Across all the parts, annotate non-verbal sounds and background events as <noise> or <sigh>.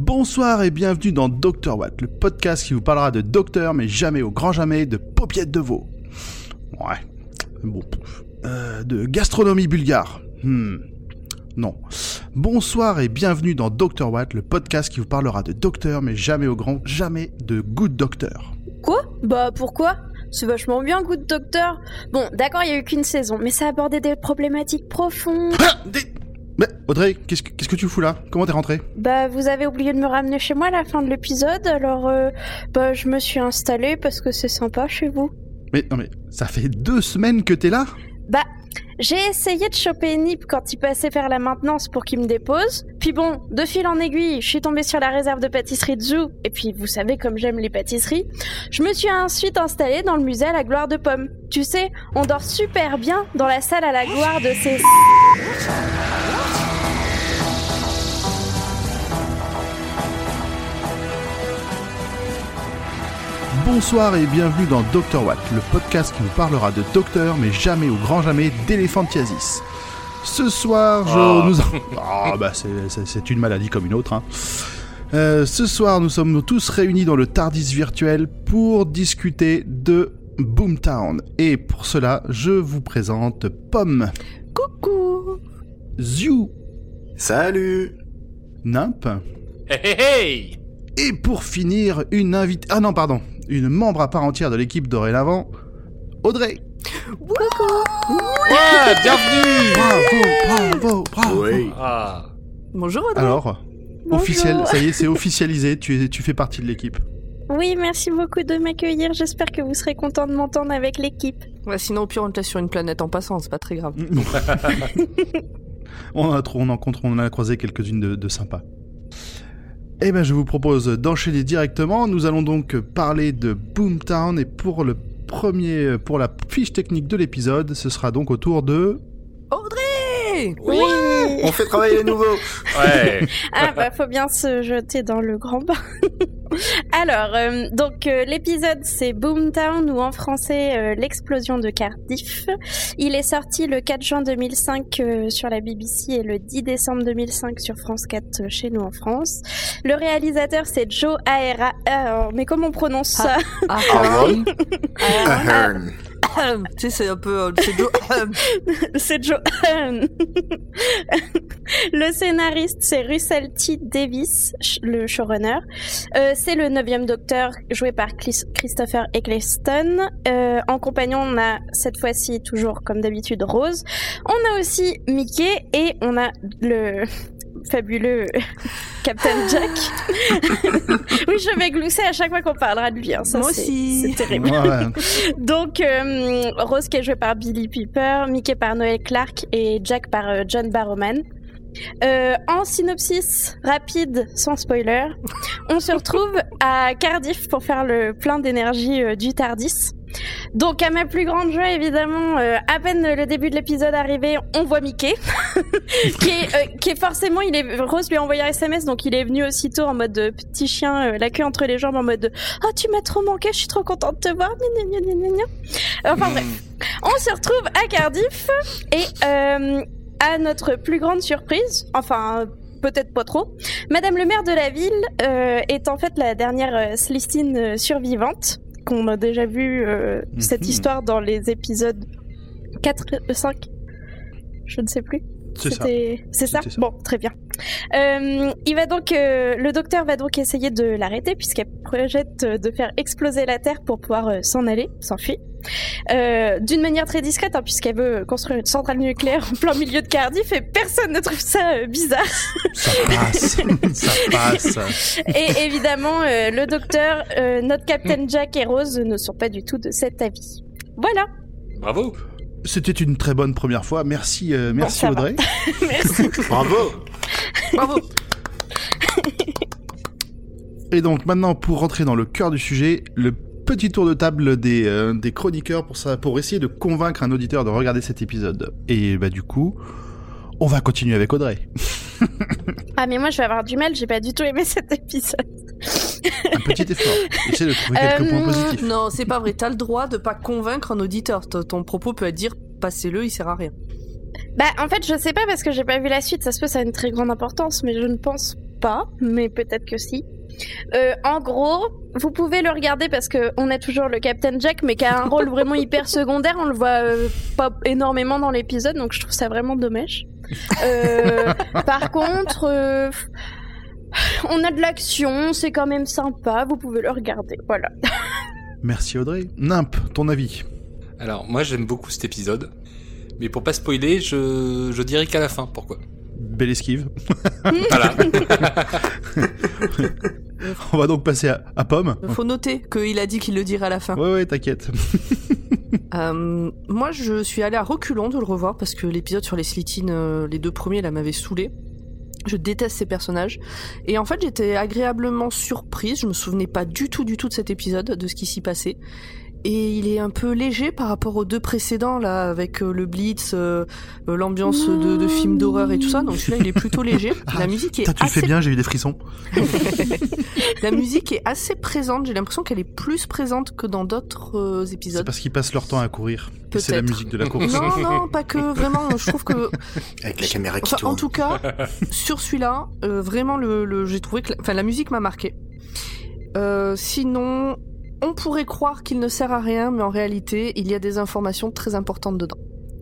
Bonsoir et bienvenue dans Dr Watt, le podcast qui vous parlera de docteur, mais jamais au grand jamais de paupiètes de veau. Ouais, bon. Euh, de gastronomie bulgare. Hmm. Non. Bonsoir et bienvenue dans Dr Watt, le podcast qui vous parlera de docteur, mais jamais au grand jamais de good docteur. Quoi? Bah pourquoi? C'est vachement bien, Good Docteur. Bon, d'accord, il y a eu qu'une saison, mais ça abordait des problématiques profondes. Ah, des- Mais Audrey, qu'est-ce que, qu'est-ce que tu fous là? Comment t'es rentrée? Bah, vous avez oublié de me ramener chez moi à la fin de l'épisode, alors euh, bah je me suis installée parce que c'est sympa chez vous. Mais non mais, ça fait deux semaines que t'es là? Bah, j'ai essayé de choper Nip quand il passait faire la maintenance pour qu'il me dépose. Puis bon, de fil en aiguille, je suis tombée sur la réserve de pâtisserie de Zoo. Et puis, vous savez comme j'aime les pâtisseries. Je me suis ensuite installée dans le musée à la gloire de Pomme. Tu sais, on dort super bien dans la salle à la gloire de ces... Bonsoir et bienvenue dans Dr Watt, le podcast qui vous parlera de docteur, mais jamais au grand jamais d'éléphantiasis. Ce soir, je Ah. nous... Ah bah c'est- une maladie comme une autre. Hein. Euh, ce soir, nous sommes tous réunis dans le Tardis virtuel pour discuter de Boomtown. Et pour cela, je vous présente Pomme, Coucou Ziu, Salut Nimp, Hey hey hey et pour finir, une invitée... Ah non, pardon, une membre à part entière de l'équipe dorénavant, Audrey. Ouais, bienvenue Bravo, bravo, bravo. Oui. Ah. Bonjour Audrey Alors, Bonjour. officiel, ça y est, c'est officialisé, tu, es- tu fais partie de l'équipe. Oui, merci beaucoup de m'accueillir. J'espère que vous serez content de m'entendre avec l'équipe. Ouais, sinon, au pire, on te laisse sur une planète en passant, c'est pas très grave. <laughs> on, a, trop- on, en, on en a croisé quelques-unes de, de sympas. Eh ben, je vous propose d'enchaîner directement. Nous allons donc parler de Boomtown et pour le premier, pour la fiche technique de l'épisode, ce sera donc au tour de. Audrey Oui, On fait travailler les nouveaux <laughs> Ouais Ah bah faut bien se jeter dans le grand bain. <laughs> Alors, euh, donc euh, l'épisode c'est Boomtown ou en français euh, l'explosion de Cardiff. Il est sorti le 4 juin 2005 euh, sur la BBC et le 10 décembre 2005 sur France 4 euh, chez nous en France. Le réalisateur c'est Joe Aera. Mais comment on prononce ça Ah, ah, Ahern. <coughs> c'est un peu... euh, C'est Joe... <coughs> <coughs> C'est Joe. le scénariste, c'est Russell T. Davis, le showrunner. Euh, c'est le neuvième docteur, joué par Christopher Eccleston. Euh, en compagnon, on a cette fois-ci, toujours comme d'habitude, Rose. On a aussi Mickey et on a le fabuleux <laughs> Captain Jack. <laughs> oui, je vais glousser à chaque fois qu'on parlera de lui. hein. Ça, Moi aussi. C'est terrible. Ouais. <laughs> Donc, euh, Rose qui est jouée par Billy Piper, Mickey par Noël Clark et Jack par euh, John Barrowman. Euh, en synopsis rapide, sans spoiler, on se retrouve à Cardiff pour faire le plein d'énergie euh, du Tardis. Donc, à ma plus grande joie, évidemment, euh, à peine le début de l'épisode arrivé, on voit Mickey, <laughs> qui, est, euh, qui est forcément, il est Rose lui a envoyé un SMS, donc il est venu aussitôt en mode euh, petit chien, la queue entre les jambes, en mode oh tu m'as trop manqué, je suis trop contente de te voir. Gna, gna, gna. Enfin bref, on se retrouve à Cardiff et à notre plus grande surprise, enfin peut-être pas trop, Madame le maire de la ville est en fait la dernière euh, survivante qu'on a déjà vu euh, cette Mhm. histoire dans les épisodes 4 euh, 5 je ne sais plus. C'est ça? Ça. Bon, très bien. Euh, il va donc, euh, le docteur va donc essayer de l'arrêter puisqu'elle projette euh, de faire exploser la Terre pour pouvoir euh, s'en aller, s'enfuir. Euh, D'une manière très discrète, hein, puisqu'elle veut construire une centrale nucléaire en plein milieu de Cardiff et personne ne trouve ça euh, bizarre. Ça passe, <laughs> ça passe. Et évidemment, euh, le docteur, euh, notre Captain Jack et Rose ne sont pas du tout de cet avis. Voilà. Bravo C'était une très bonne première fois. Merci, euh, merci. Audrey. <laughs> Merci. Bravo Bravo <laughs> Et donc maintenant, pour rentrer dans le cœur du sujet, le petit tour de table des, euh, des chroniqueurs pour, ça, pour essayer de convaincre un auditeur de regarder cet épisode. Et bah du coup, on va continuer avec Audrey. <laughs> Ah mais moi je vais avoir du mal, j'ai pas du tout aimé cet épisode. Un petit effort. Essaye de trouver quelques Euh, points positifs. Non, c'est pas vrai, t'as le droit de pas convaincre un auditeur. Ton ton propos peut être dire, passez-le, il sert à rien. Bah en fait je sais pas parce que j'ai pas vu la suite, ça se peut ça a une très grande importance, mais je ne pense pas, mais peut-être que si. Euh, en gros, vous pouvez le regarder parce que on a toujours le Captain Jack, mais qui a un rôle <laughs> vraiment hyper secondaire. On le voit euh, pas énormément dans l'épisode, donc je trouve ça vraiment dommage. Euh, <laughs> par contre, euh, <laughs> on a de l'action, c'est quand même sympa. Vous pouvez le regarder. Voilà. <laughs> Merci Audrey. Nimp, ton avis Alors, moi j'aime beaucoup cet épisode. Mais pour pas spoiler, je, je dirais qu'à la fin. Pourquoi Belle esquive. <laughs> Voilà. On va donc passer à, à Pomme. Faut noter qu'il a dit qu'il le dirait à la fin. Ouais, ouais, t'inquiète. Euh, moi, je suis allée à reculons de le revoir parce que l'épisode sur les Slitines, euh, les deux premiers, là, m'avait saoulé. Je déteste ces personnages. Et en fait, j'étais agréablement surprise. Je me souvenais pas du tout, du tout de cet épisode, de ce qui s'y passait. Et il est un peu léger par rapport aux deux précédents, là, avec euh, le Blitz, euh, euh, l'ambiance de, de film d'horreur et tout ça. Donc celui-là, il est plutôt léger. <laughs> La musique est Putain, tu le fais assez bien, j'ai eu des frissons. <laughs> La musique est assez présente. J'ai l'impression qu'elle est plus présente que dans d'autres euh, C'est épisodes. parce qu'ils passent leur temps à courir. C'est la musique de la course. Non, non, pas que. Vraiment, je trouve que. <laughs> Avec la caméra qui Enfin, en tout cas, sur celui-là, euh, vraiment, le, le- j'ai trouvé que, la- enfin, la musique m'a marqué. Euh, sinon, on pourrait croire qu'il ne sert à rien, mais en réalité, il y a des informations très importantes dedans.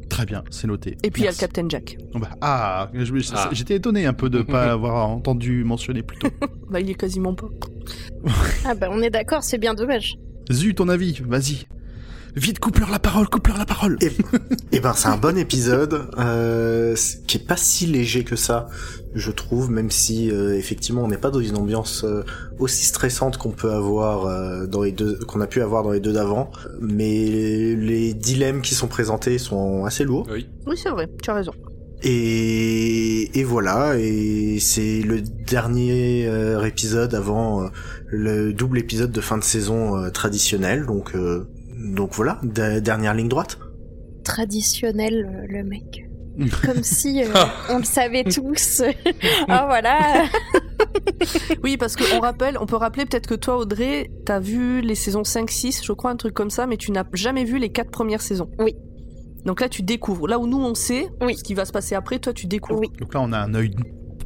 Très bien, c'est noté. Et puis il y a le. Captain Jack. Oh bah, ah, Ah. j'étais étonné un peu de pas <laughs> avoir entendu mentionner plus tôt. <laughs> Bah, il est quasiment pas. <laughs> Ah bah on est d'accord, c'est bien dommage. Zu, ton avis, vas-y. Vite, coupe-leur la parole, coupe-leur la parole. Et, et ben c'est un bon épisode euh, qui est pas si léger que ça, je trouve, même si euh, effectivement on n'est pas dans une ambiance euh, aussi stressante qu'on peut avoir euh, dans les deux, qu'on a pu avoir dans les deux d'avant, mais les dilemmes qui sont présentés sont assez lourds. Oui. Oui, c'est vrai, tu as raison. Et, et voilà, et c'est le dernier euh, épisode avant euh, le double épisode de fin de saison euh, traditionnel, donc euh, donc voilà, de- dernière ligne droite. Traditionnel, euh, le mec. <laughs> Comme si euh, on le savait tous. <laughs> Ah voilà. <laughs> Oui, parce qu'on rappelle, on peut rappeler peut-être que toi, Audrey, t'as vu les saisons 5, 6, je crois, un truc comme ça, mais tu n'as jamais vu les quatre premières saisons. Oui. Donc là, tu découvres. Là où nous, on sait Oui. ce qui va se passer après, toi, tu découvres. Oui. Donc là, on a un œil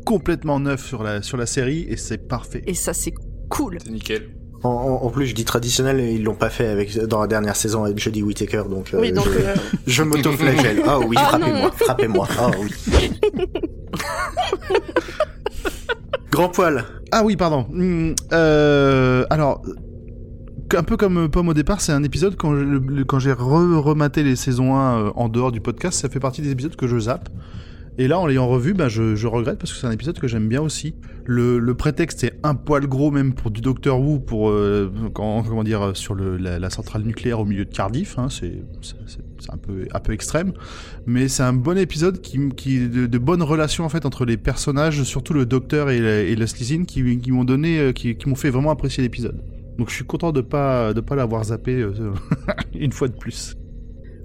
complètement neuf sur la, sur la série et c'est parfait. Et ça, c'est cool. C'est nickel. Oh, En, en- en plus, je dis traditionnel, et ils l'ont pas fait avec dans la dernière saison avec Jodie Whittaker, donc, euh, Oui, donc je, euh, <laughs> je m'auto-flagelle. Ah oui, Ah frappez-moi, frappez-moi. Ah oui. <laughs> Grand poil. Ah oui, pardon. Hmm, euh, alors, un peu comme Pomme au départ, c'est un épisode quand j'ai re rematé les saisons 1 euh, en dehors du podcast, ça fait partie des épisodes que je zappe. Et là, en l'ayant revu, bah, je, regrette parce que c'est un épisode que j'aime bien aussi. Le, prétexte est un poil gros même pour du Docteur Who, pour euh, comment dire sur la, centrale nucléaire au milieu de Cardiff. Hein, c'est un peu extrême, mais c'est un bon épisode qui, de, bonnes relations en fait entre les personnages, surtout le Docteur et, la- et qui, m'ont donné, euh, qui m'ont fait vraiment apprécier l'épisode. Donc je suis content de pas de pas l'avoir zappé euh, <laughs> une fois de plus.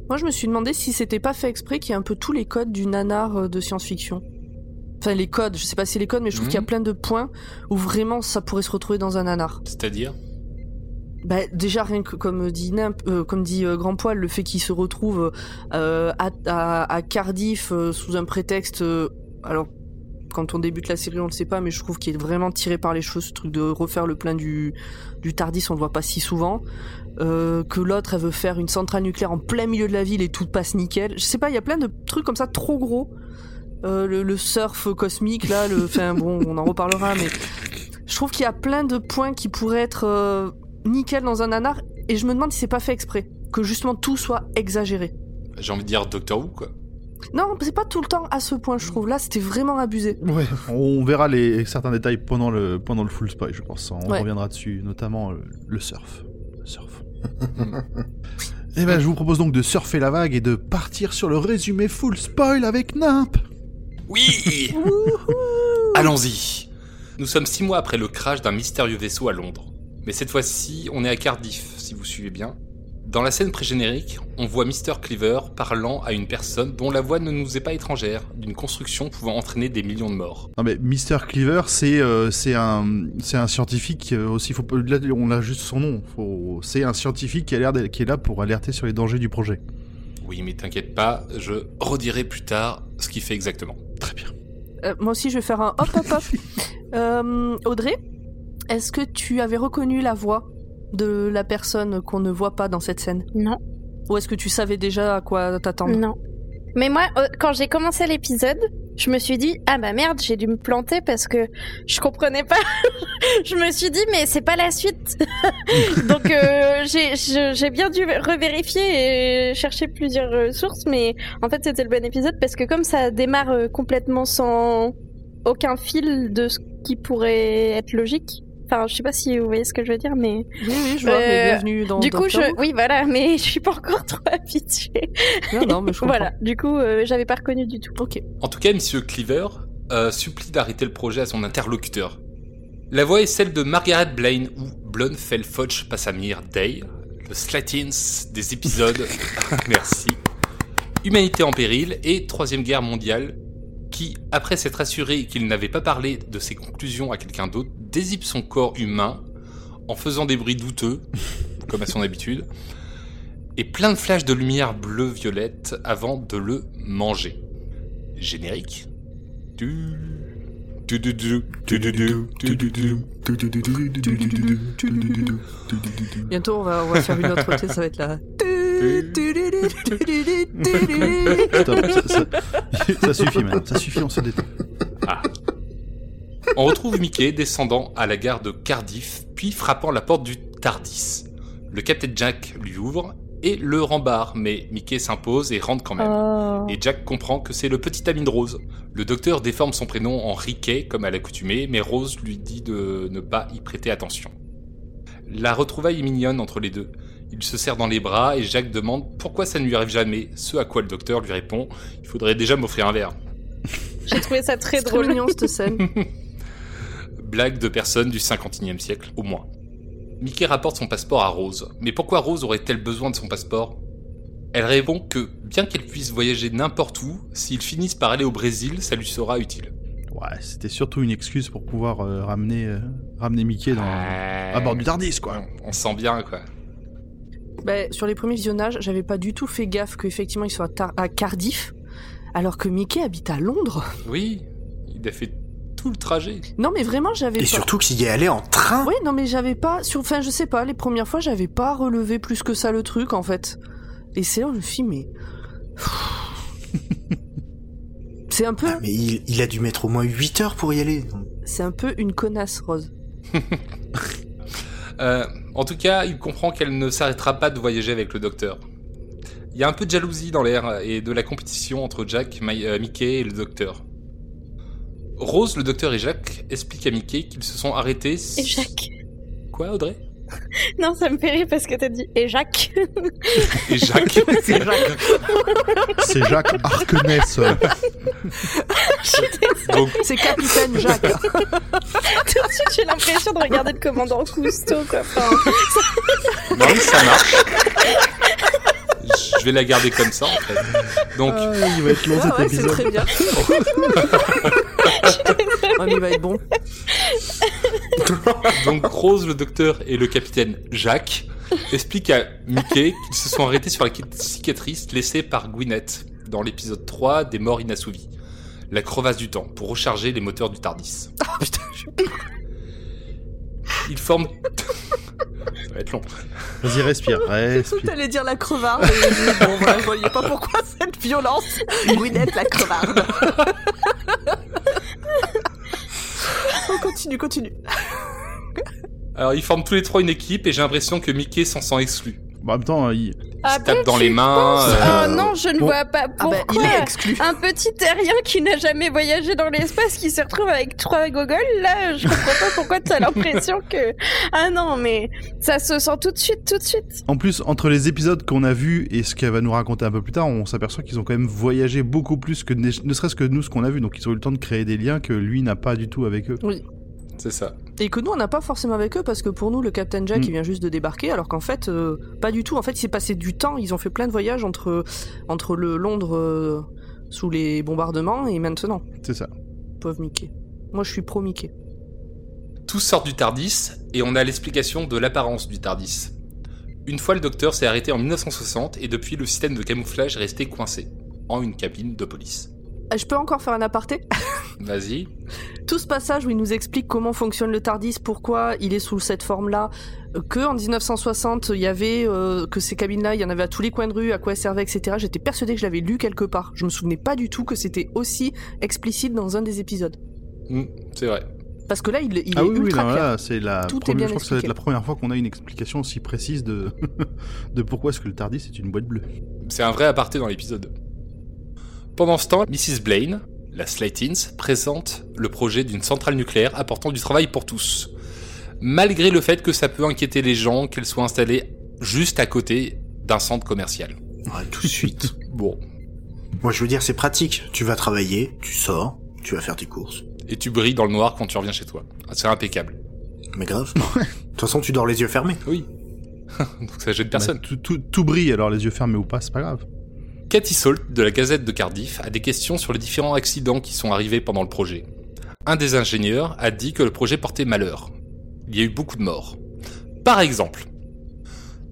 Moi, je me suis demandé si c'était pas fait exprès qu'il y a un peu tous les codes du nanar euh, de science-fiction. Enfin, les codes, je sais pas si les codes, mais je trouve Mhm. qu'il y a plein de points où vraiment ça pourrait se retrouver dans un nanar. C'est-à-dire? Bah, déjà, rien que comme dit, Nimp, euh, comme dit euh, Grand Poil, le fait qu'il se retrouve euh, à, à- à Cardiff sous un prétexte. alors, quand on débute la série, on le sait pas, mais je trouve qu'il est vraiment tiré par les cheveux, ce truc de refaire le plein du, du Tardis, on le voit pas si souvent. Euh, que l'autre, elle veut faire une centrale nucléaire en plein milieu de la ville et tout passe nickel. Je sais pas, il y a plein de trucs comme ça trop gros. Euh, le, le surf cosmique, là, le, enfin bon, <laughs> on en reparlera, mais je trouve qu'il y a plein de points qui pourraient être euh, nickel dans un nanar, et je me demande si c'est pas fait exprès, que justement tout soit exagéré. J'ai envie de dire Doctor Who, quoi. Non, c'est pas tout le temps à ce point, je trouve. Là, c'était vraiment abusé. Ouais, on verra les certains détails pendant le pendant le full spoil, je pense. On Ouais. reviendra dessus, notamment euh, le surf. Le surf. Et ben, je vous propose donc de surfer la vague et de partir sur le résumé full spoil avec Nimp. Oui Allons-y Nous sommes six mois après le crash d'un mystérieux vaisseau à Londres. Mais cette fois-ci, on est à Cardiff, si vous suivez bien. Dans la scène pré-générique, on voit Mr. Cleaver parlant à une personne dont la voix ne nous est pas étrangère, d'une construction pouvant entraîner des millions de morts. Non mais Mr Cleaver, c'est euh, c'est un c'est un scientifique euh, aussi. Faut là, on a juste son nom. C'est un scientifique qui a l'air qui est là pour alerter sur les dangers du projet. Oui, mais t'inquiète pas, je redirai plus tard ce qu'il fait exactement. Très bien. euh, moi aussi, je vais faire un hop, hop, hop. <laughs> Euh, Audrey, est-ce que tu avais reconnu la voix de la personne qu'on ne voit pas dans cette scène Non, Ou est-ce que tu savais déjà à quoi t'attendre non. Mais moi, euh, quand j'ai commencé l'épisode, je me suis dit ah bah merde, j'ai dû me planter parce que je comprenais pas. <laughs> je me suis dit mais c'est pas la suite. <laughs> Donc euh, j'ai bien dû revérifier et chercher plusieurs euh, sources, mais en fait c'était le bon épisode parce que comme ça démarre complètement sans aucun fil de ce qui pourrait être logique. Enfin, je sais pas si vous voyez ce que je veux dire, mais Oui, oui, je vois. mais Euh, bienvenue dans du coup, je, oui, voilà, <laughs> mais je suis pas encore trop habituée. Non, non, mais je <laughs> comprends. Voilà, du coup, euh, j'avais pas reconnu du tout. Ok. En tout cas, Monsieur Cleaver euh, supplie d'arrêter le projet à son interlocuteur. La voix est celle de Margaret Blaine ou Blunfell-Fudge Passamir Day, le Slatins des épisodes <laughs> Merci, Humanité en péril et Troisième Guerre mondiale, qui, après s'être assuré qu'il n'avait pas parlé de ses conclusions à quelqu'un d'autre, dézipe son corps humain en faisant des bruits douteux, comme à son habitude, et plein de flashs de lumière bleu-violette avant de le manger. Générique. Bientôt, on va, on va faire une autre, ça va être la. Stop, ça, ça- ça suffit maintenant, ça suffit, on se détend. On retrouve Mickey descendant à la gare de Cardiff, puis frappant la porte du Tardis. Le Captain Jack lui ouvre et le rembarre, mais Mickey s'impose et rentre quand même. Oh. Et Jack comprend que c'est le petit ami de Rose. Le docteur déforme son prénom en Riquet, comme à l'accoutumée, mais Rose lui dit de ne pas y prêter attention. La retrouvaille est mignonne entre les deux. Il se serre dans les bras et Jack demande pourquoi ça ne lui arrive jamais, ce à quoi le docteur lui répond Il faudrait déjà m'offrir un verre. <laughs> J'ai trouvé ça très très drôle. mignon cette scène. <laughs> Blague de personnes du 51e siècle, au moins. Mickey rapporte son passeport à Rose. Mais pourquoi Rose aurait-elle besoin de son passeport? Elle répond que, bien qu'elle puisse voyager n'importe où, s'ils finissent par aller au Brésil, ça lui sera utile. Ouais, c'était surtout une excuse pour pouvoir euh, ramener, euh, ramener Mickey dans, à bord du Tardis, quoi. On, on sent bien, quoi. Bah, sur les premiers visionnages, j'avais pas du tout fait gaffe qu'effectivement ils soient à, Cardiff, alors que Mickey habite à Londres. Oui, il a fait tout le trajet. Non, mais vraiment, j'avais Et pas. surtout qu'il y est allé en train. Oui, non, mais j'avais pas. Sur... Enfin, je sais pas, les premières fois, j'avais pas relevé plus que ça le truc, en fait. Et c'est là où je me suis mais. <laughs> C'est un peu. Ah, mais il, il a dû mettre au moins 8 heures pour y aller. C'est un peu une connasse, Rose. <laughs> Euh, en tout cas, il comprend qu'elle ne s'arrêtera pas de voyager avec le docteur. Il y a un peu de jalousie dans l'air et de la compétition entre Jack, euh, Mickey et le docteur. Rose, le docteur et Jack expliquent à Mickey qu'ils se sont arrêtés. Et Jacques. Quoi, Audrey? <laughs> Non, ça me fait rire parce que t'as dit et Jacques. <laughs> Et Jacques. <laughs> C'est Jacques. C'est Jacques Donc, C'est Capitaine Jacques. Tout de suite, j'ai l'impression de regarder le commandant Cousteau, quoi. Enfin, non, mais ça marche. Je vais la garder comme ça, en fait. Donc, ah, il va être long Ouais, cet ouais, c'est épisode. très bien. <laughs> Mais il va être bon. <laughs> Donc Rose, le docteur et le capitaine Jacques expliquent à Mickey qu'ils se sont arrêtés sur la cicatrice laissée par Gwyneth dans l'épisode 3 des morts inassouvis. La crevasse du temps, pour recharger les moteurs du TARDIS. <laughs> Oh, putain, je- Ils forment... Ça va être long. Vas-y, respire, respire. T'allais dire la crevarde. et bon, voilà, je voyais pas pourquoi cette violence. Gwyneth la crevarde. On <laughs> continue, continue. Alors ils forment tous les trois une équipe et j'ai l'impression que Mickey s'en sent exclu. Bon, en même temps, il... ah se tape dans les mains. penses euh, Oh non, je ne bon. vois pas Ah bah, pourquoi. il est exclu. Un petit terrien qui n'a jamais voyagé dans l'espace qui se retrouve avec trois gogoles, là, je comprends pas pourquoi tu as l'impression que... Ah non, mais ça se sent tout de suite, tout de suite. En plus, entre les épisodes qu'on a vus et ce qu'elle va nous raconter un peu plus tard, on s'aperçoit qu'ils ont quand même voyagé beaucoup plus que ne ne serait-ce que nous ce qu'on a vu. Donc ils ont eu le temps de créer des liens que lui n'a pas du tout avec eux. C'est ça. Et que nous, on n'a pas forcément avec eux parce que pour nous, le Captain Jack, Mm. il vient juste de débarquer, alors qu'en fait, euh, pas du tout. En fait, il s'est passé du temps. Ils ont fait plein de voyages entre, entre le Londres euh, sous les bombardements et maintenant. C'est ça. Pauvre Mickey. Moi, je suis pro Mickey. Tous sortent du TARDIS et on a l'explication de l'apparence du TARDIS. Une fois le docteur s'est arrêté en 1960 et depuis le système de camouflage est resté coincé en une cabine de police. Euh, Je peux encore faire un aparté? Vas-y. Tout ce passage où il nous explique comment fonctionne le TARDIS, pourquoi il est sous cette forme-là, euh, que en 1960 il y avait euh, que ces cabines-là, il y en avait à tous les coins de rue, à quoi elles servaient, etc. J'étais persuadée que je l'avais lu quelque part. Je me souvenais pas du tout que c'était aussi explicite dans un des épisodes. Mm, c'est vrai. Parce que là, il, il Ah est oui, oui, ultra non, clair. là, c'est la Tout est première, bien je crois que ça va être expliqué. la première fois qu'on a une explication aussi précise de, <laughs> de pourquoi est-ce que le Tardis est une boîte bleue. C'est un vrai aparté dans l'épisode. Pendant ce temps, Mrs. Blaine, la Slatins, présente le projet d'une centrale nucléaire apportant du travail pour tous. Malgré le fait que ça peut inquiéter les gens qu'elle soit installée juste à côté d'un centre commercial. Ouais, tout de suite. <laughs> Bon. Moi, je veux dire, c'est pratique. Tu vas travailler, tu sors, tu vas faire tes courses. Et tu brilles dans le noir quand tu reviens chez toi. C'est impeccable. Mais grave. De toute façon, tu dors les yeux fermés. Oui. <laughs> Donc ça gêne personne. Bah, tout, tout- tout brille, alors les yeux fermés ou pas, c'est pas grave. Cathy Salt de la Gazette de Cardiff a des questions sur les différents accidents qui sont arrivés pendant le projet. Un des ingénieurs a dit que le projet portait malheur. Il y a eu beaucoup de morts. Par exemple,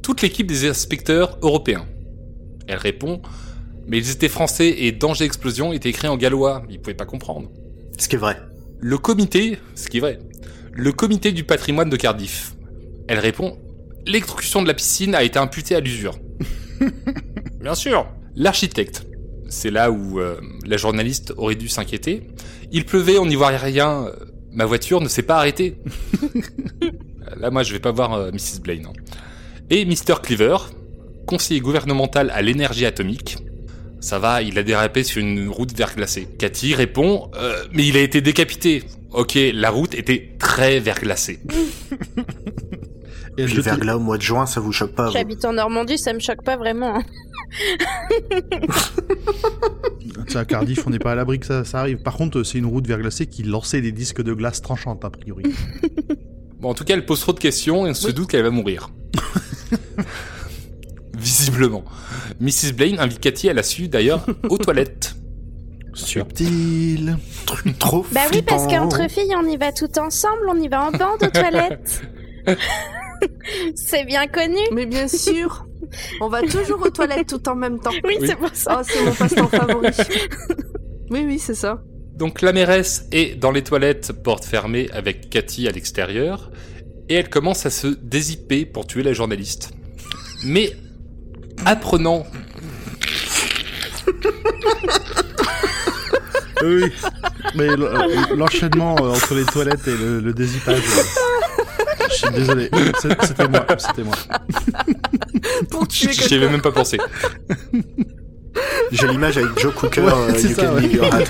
toute l'équipe des inspecteurs européens. Elle répond Mais ils étaient français et danger explosion était écrit en gallois, ils pouvaient pas comprendre. Ce qui est vrai. Le comité, ce qui est vrai, le comité du patrimoine de Cardiff. Elle répond L'électrocution de la piscine a été imputée à l'usure. Bien sûr. L'architecte. C'est là où euh, la journaliste aurait dû s'inquiéter. Il pleuvait, on n'y voit rien. Ma voiture ne s'est pas arrêtée. <laughs> là, moi, je vais pas voir euh, Mrs. Blaine. hein. Et Mr. Cleaver, conseiller gouvernemental à l'énergie atomique. Ça va, il a dérapé sur une route verglacée. Cathy répond euh, Mais il a été décapité. Ok, la route était très verglacée. <laughs> Et le verglas au mois de juin, ça vous choque pas vous? J'habite en Normandie, ça me choque pas vraiment. <laughs> Tiens, à Cardiff, on n'est pas à l'abri que ça, ça arrive. Par contre, c'est une route verglacée qui lançait des disques de glace tranchantes, a priori. <laughs> Bon, en tout cas, elle pose trop de questions et on se Oui. doute qu'elle va mourir. <laughs> Visiblement. Mrs. Blaine invite Cathy à la suite d'ailleurs aux toilettes. Subtil. Truc trop Bah oui, parce qu'entre filles, on y va tout ensemble, on y va en bande aux toilettes. c'est bien connu. Mais bien sûr, on va toujours aux toilettes tout en même temps. Oui, Oui. c'est pour ça. Oh, c'est mon passe-temps favori. oui, oui, c'est ça. Donc la mairesse est dans les toilettes, porte fermée, avec Cathy à l'extérieur, et elle commence à se dézipper pour tuer la journaliste. Mais, apprenant Oui. Mais euh, l'enchaînement euh, entre les toilettes et le, le dézippage. Euh, Je suis désolé. C'était moi. C'était moi. <laughs> Pour <laughs> tuer J'y avais même pas pensé. J'ai l'image avec Joe Cooker, Ouais, euh, You ça, Can ouais. Leave Your Hat.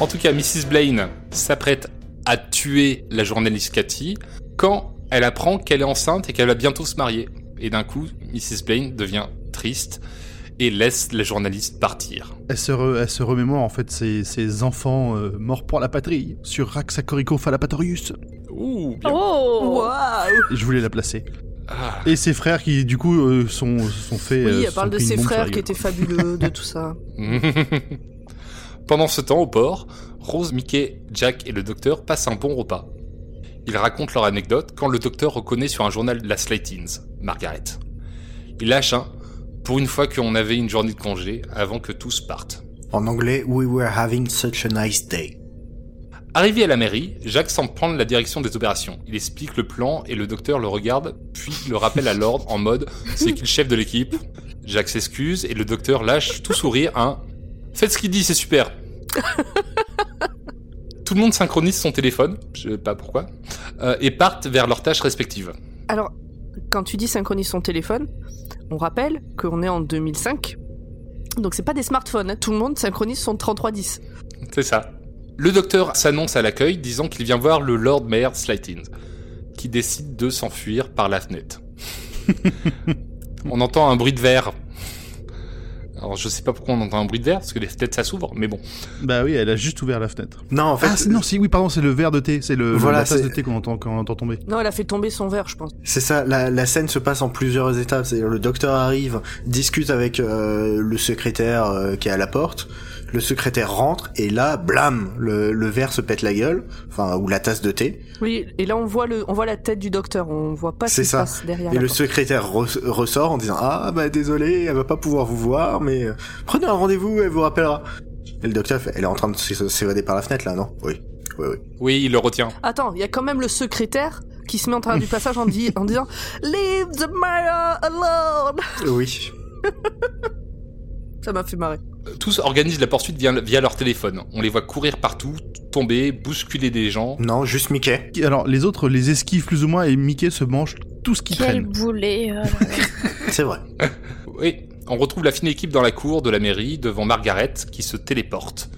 En tout cas, Mrs. Blaine s'apprête à tuer la journaliste Cathy quand elle apprend qu'elle est enceinte et qu'elle va bientôt se marier. Et d'un coup, Mrs. Blaine devient triste et laisse la journaliste partir. Elle se, re- elle se remémore en fait ses, ses enfants euh, morts pour la patrie sur Raxacorico Falapatorius. Ouh, bien. Oh Waouh Et je voulais la placer. Ah. Et ses frères qui du coup euh, sont, sont fait. Oui, euh, elle parle de ses frères qui étaient fabuleux, de <laughs> tout ça. <laughs> Pendant ce temps, au port, Rose, Mickey, Jack et le docteur passent un bon repas. Ils racontent leur anecdote quand le docteur reconnaît sur un journal de la Slatins, Margaret. Il lâche un, pour une fois qu'on avait une journée de congé avant que tous partent. En anglais, We were having such a nice day. Arrivé à la mairie, Jacques semble prendre la direction des opérations. Il explique le plan et le docteur le regarde, puis le rappelle à l'ordre en mode c'est qui le chef de l'équipe. Jacques s'excuse et le docteur lâche tout sourire un faites ce qu'il dit, c'est super. <laughs> tout le monde synchronise son téléphone, je sais pas pourquoi, euh, et partent vers leurs tâches respectives. Alors, quand tu dis synchronise son téléphone, on rappelle qu'on est en 2005. Donc c'est pas des smartphones, hein. tout le monde synchronise son 3310. C'est ça. Le docteur s'annonce à l'accueil disant qu'il vient voir le Lord Mayor Slatins, qui décide de s'enfuir par la fenêtre. <laughs> on entend un bruit de verre. Alors je sais pas pourquoi on entend un bruit de verre, parce que les fenêtres ça s'ouvre, mais bon. Bah oui, elle a juste ouvert la fenêtre. Non, en fait, ah non, si oui, pardon, c'est le verre de thé, c'est le Voilà, la tasse de thé qu'on entend qu'on entend tomber. Non, elle a fait tomber son verre, je pense. c'est ça, la, la scène se passe en plusieurs étapes. C'est-à-dire le docteur arrive, discute avec euh, le secrétaire euh, qui est à la porte, le secrétaire rentre et là, blam, le, le verre se pète la gueule, enfin ou la tasse de thé. Oui, et là on voit le, on voit la tête du docteur, on voit pas ce qui se ça. passe derrière. Et le porte. secrétaire re- ressort en disant ah bah désolé, elle va pas pouvoir vous voir, mais euh, prenez un rendez-vous, elle vous rappellera. Et le docteur fait, elle est en train de s'é- s'évader par la fenêtre là, non? Oui, oui, oui. Oui, il le retient. Attends, il y a quand même le secrétaire qui se met en travers du <laughs> passage en, en disant Leave the mayor alone. Oui. <laughs> Ça m'a fait marrer. Euh, Tous organisent la poursuite via, via leur téléphone. On les voit courir partout, tomber, bousculer des gens. Non, juste Mickey. Alors, les autres les esquivent plus ou moins et Mickey se mange tout ce qui Quel traîne. boulet. oh là là. C'est vrai. Oui, on retrouve la fine équipe dans la cour de la mairie devant Margaret qui se téléporte.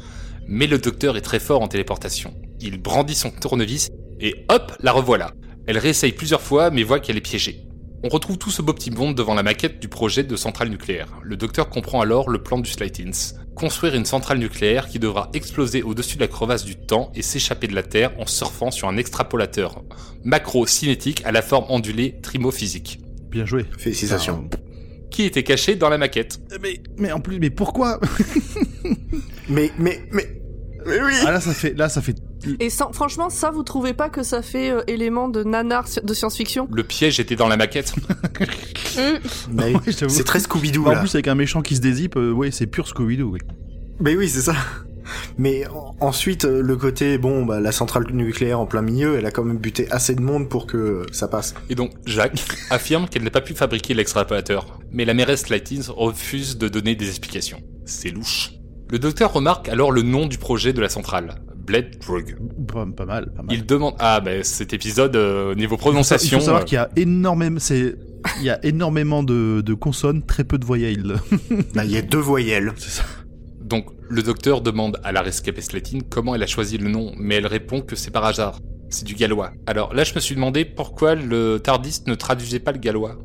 Mais le docteur est très fort en téléportation. Il brandit son tournevis et hop, la revoilà. Elle réessaye plusieurs fois mais voit qu'elle est piégée. On retrouve tout ce beau petit monde devant la maquette du projet de centrale nucléaire. Le docteur comprend alors le plan du Slightins. Construire une centrale nucléaire qui devra exploser au-dessus de la crevasse du temps et s'échapper de la Terre en surfant sur un extrapolateur macro-cinétique à la forme ondulée trimophysique, Bien joué. Félicitations. qui était caché dans la maquette. Mais, mais en plus, mais pourquoi? <laughs> Mais, mais, mais, mais oui. Ah là, ça fait, là, ça fait. Et sans- franchement, ça, vous trouvez pas que ça fait euh, élément de nanar de science-fiction? Le piège était dans la maquette. <laughs> Mm. Ouais, j'avoue. c'est très Scooby-Doo En là. plus, avec un méchant qui se dézippe, euh, ouais, c'est pur Scooby-Doo, oui. Mais oui, c'est ça. Mais en- ensuite, euh, le côté, bon, bah, la centrale nucléaire en plein milieu, elle a quand même buté assez de monde pour que ça passe. Et donc, Jacques <laughs> affirme qu'elle n'a pas pu fabriquer l'extrapolateur. Mais la mairesse Lightins refuse de donner des explications. C'est louche. Le docteur remarque alors le nom du projet de la centrale. Bled Drug. Pas, pas mal, pas mal. Il demande... Ah, bah, cet épisode, euh, niveau Il prononciation... faut savoir euh, qu'il y a énormément, c'est, il y a énormément de, de consonnes, très peu de voyelles. Il y a deux voyelles. <laughs> C'est ça. Donc, le docteur demande à la rescapée Slatine comment elle a choisi le nom, mais elle répond que c'est par hasard. C'est du gallois. Alors là, je me suis demandé pourquoi le TARDIS ne traduisait pas le gallois.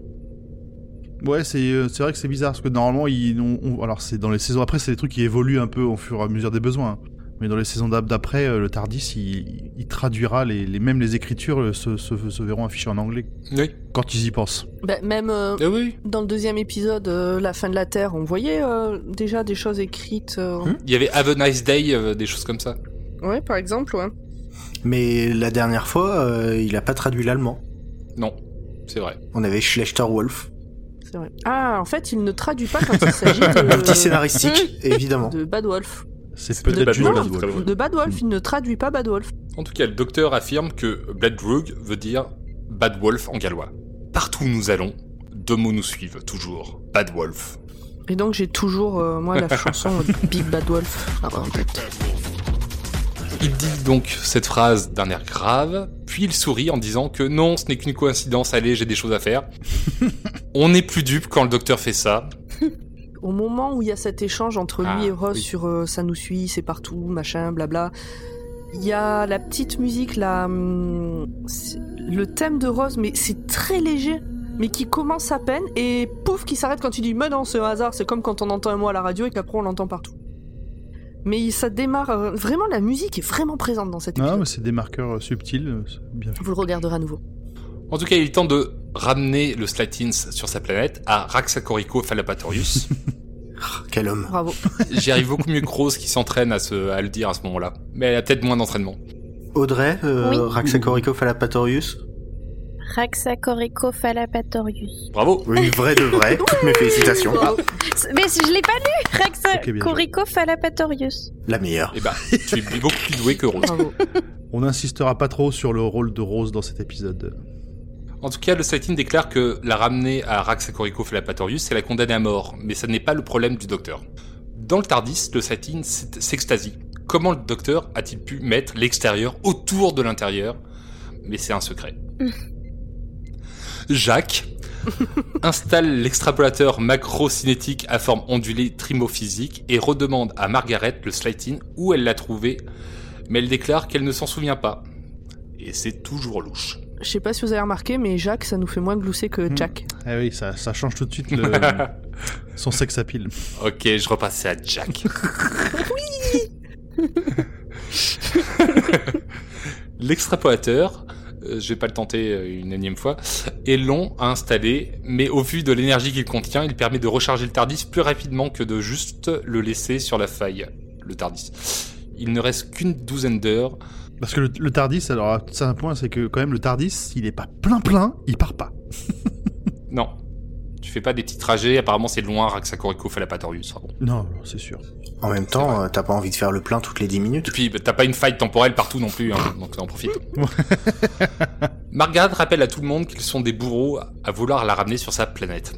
Ouais, c'est, euh, c'est vrai que c'est bizarre parce que normalement, ils, on- on- alors c'est dans les saisons après, c'est des trucs qui évoluent un peu au fur et à mesure des besoins. Hein. Mais dans les saisons d'ap- d'après, euh, le Tardis, il, il traduira les, les même les écritures euh, se, se, se verront affichées en anglais Oui. quand ils y pensent. Bah, Même euh, Eh oui. dans le deuxième épisode, euh, La fin de la Terre, on voyait euh, déjà des choses écrites. euh, Hmm. Il y avait Have a Nice Day, euh, des choses comme ça. Ouais, par exemple, ouais. Mais la dernière fois, euh, il a pas traduit l'allemand. Non, c'est vrai. On avait Schlechter-Wolf. C'est vrai. Ah, en fait, il ne traduit pas quand il s'agit <laughs> de, Un petit scénaristique, <laughs> évidemment. de Bad Wolf. C'est peut-être Bad juste Wolf. De Bad Wolf, il ne traduit pas Bad Wolf. En tout cas, le docteur affirme que Blood Drug veut dire Bad Wolf en gallois. Partout où nous allons, deux mots nous suivent, toujours. Bad Wolf. Et donc, j'ai toujours, euh, moi, la <laughs> chanson Big Bad Wolf ah, en. Il dit donc cette phrase d'un air grave, puis il sourit en disant que non, ce n'est qu'une coïncidence, allez, j'ai des choses à faire. <laughs> On n'est plus dupe quand le docteur fait ça. Au moment où il y a cet échange entre lui Ah, et Rose oui. sur euh, ça nous suit, c'est partout, machin, blabla, il y a la petite musique là, hum, le thème de Rose, mais c'est très léger, mais qui commence à peine et pouf, qui s'arrête quand tu dis mais non, c'est un hasard, c'est comme quand on entend un mot à la radio et qu'après on l'entend partout. Mais ça démarre, euh, vraiment la musique est vraiment présente dans cet Non, épisode. mais c'est des marqueurs euh, subtils, euh, c'est bien fait. Vous le regarderez à nouveau. En tout cas, il est temps de ramener le Slatins sur sa planète à Raxacorico Fallapatorius. <laughs> Quel homme. Bravo. <laughs> J'y arrive beaucoup mieux que Rose qui s'entraîne à, se, à le dire à ce moment-là. Mais elle a peut-être moins d'entraînement. Audrey, euh, Oui. Raxacorico Fallapatorius. Raxacorico. Bravo Oui, vrai de vrai. <laughs> Toutes mes félicitations. Mais je l'ai pas lu Raxacorico Fallapatorius. La meilleure. Eh ben, tu es beaucoup plus doué que Rose. Bravo. On n'insistera pas trop sur le rôle de Rose dans cet épisode. En tout cas, le Slatin déclare que la ramener à Raxacorico Fallapatorius, c'est la condamner à mort, mais ça n'est pas le problème du docteur. Dans le Tardis, le Slatin s'extasie. Comment le docteur a-t-il pu mettre l'extérieur autour de l'intérieur? Mais c'est un secret. <laughs> Jacques installe l'extrapolateur macro-cinétique à forme ondulée trimophysique et redemande à Margaret le Slatin où elle l'a trouvé, mais elle déclare qu'elle ne s'en souvient pas. Et c'est toujours louche. Je sais pas si vous avez remarqué, mais Jacques, ça nous fait moins glousser que Hmm. Jack. Ah oui, ça, ça change tout de suite le, <laughs> son sex appeal. Ok, je repassais à Jack. <laughs> <laughs> L'extrapolateur, euh, je vais pas le tenter euh, une énième fois, est long à installer, mais au vu de l'énergie qu'il contient, il permet de recharger le Tardis plus rapidement que de juste le laisser sur la faille. le Tardis. Il ne reste qu'une douzaine d'heures. Parce que le, le Tardis, alors c'est un point, c'est que quand même le Tardis, s'il est pas plein plein, il part pas. <laughs> Non. Tu fais pas des petits trajets, apparemment c'est loin, Raxacorico Falapatorius. Bon. Non, non, c'est sûr. En même temps, euh, t'as pas envie de faire le plein toutes les 10 Et minutes. puis bah, t'as pas une faille temporelle partout non plus, hein, <laughs> donc en profite. <laughs> Margaret rappelle à tout le monde qu'ils sont des bourreaux à vouloir la ramener sur sa planète.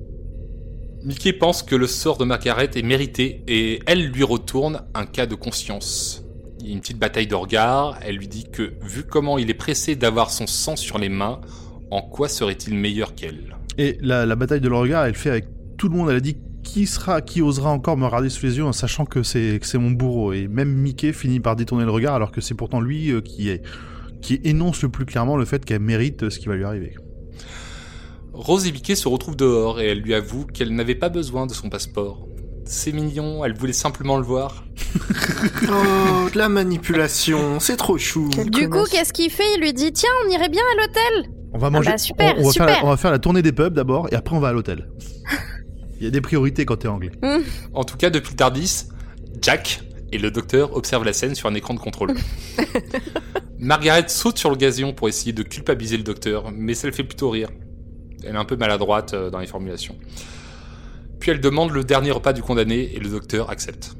Mickey pense que le sort de Margaret est mérité et elle lui retourne un cas de conscience. Il y a une petite bataille de regards, elle lui dit que vu comment il est pressé d'avoir son sang sur les mains, en quoi serait-il meilleur qu'elle? Et la, la bataille de le regard, elle fait avec tout le monde. Elle a dit qui sera, qui osera encore me regarder sous les yeux en sachant que c'est mon bourreau? Et même Mickey finit par détourner le regard alors que c'est pourtant lui euh, qui est qui énonce le plus clairement le fait qu'elle mérite ce qui va lui arriver. Rose et Mickey se retrouvent dehors et elle lui avoue qu'elle n'avait pas besoin de son passeport. C'est mignon, elle voulait simplement le voir. Oh, de la manipulation, c'est trop chou. Quel Du coup, qu'est-ce qu'il fait? Il lui dit Tiens, on irait bien à l'hôtel On va manger. bah, super, on, on va super. Faire la, on va faire la tournée des pubs d'abord et après on va à l'hôtel. Il y a des priorités quand t'es anglais. En tout cas, depuis le Tardis, Jack et le docteur observent la scène sur un écran de contrôle. <laughs> Margaret saute sur le gazon pour essayer de culpabiliser le docteur, mais ça le fait plutôt rire. Elle est un peu maladroite euh, dans les formulations. Puis elle demande le dernier repas du condamné et le docteur accepte.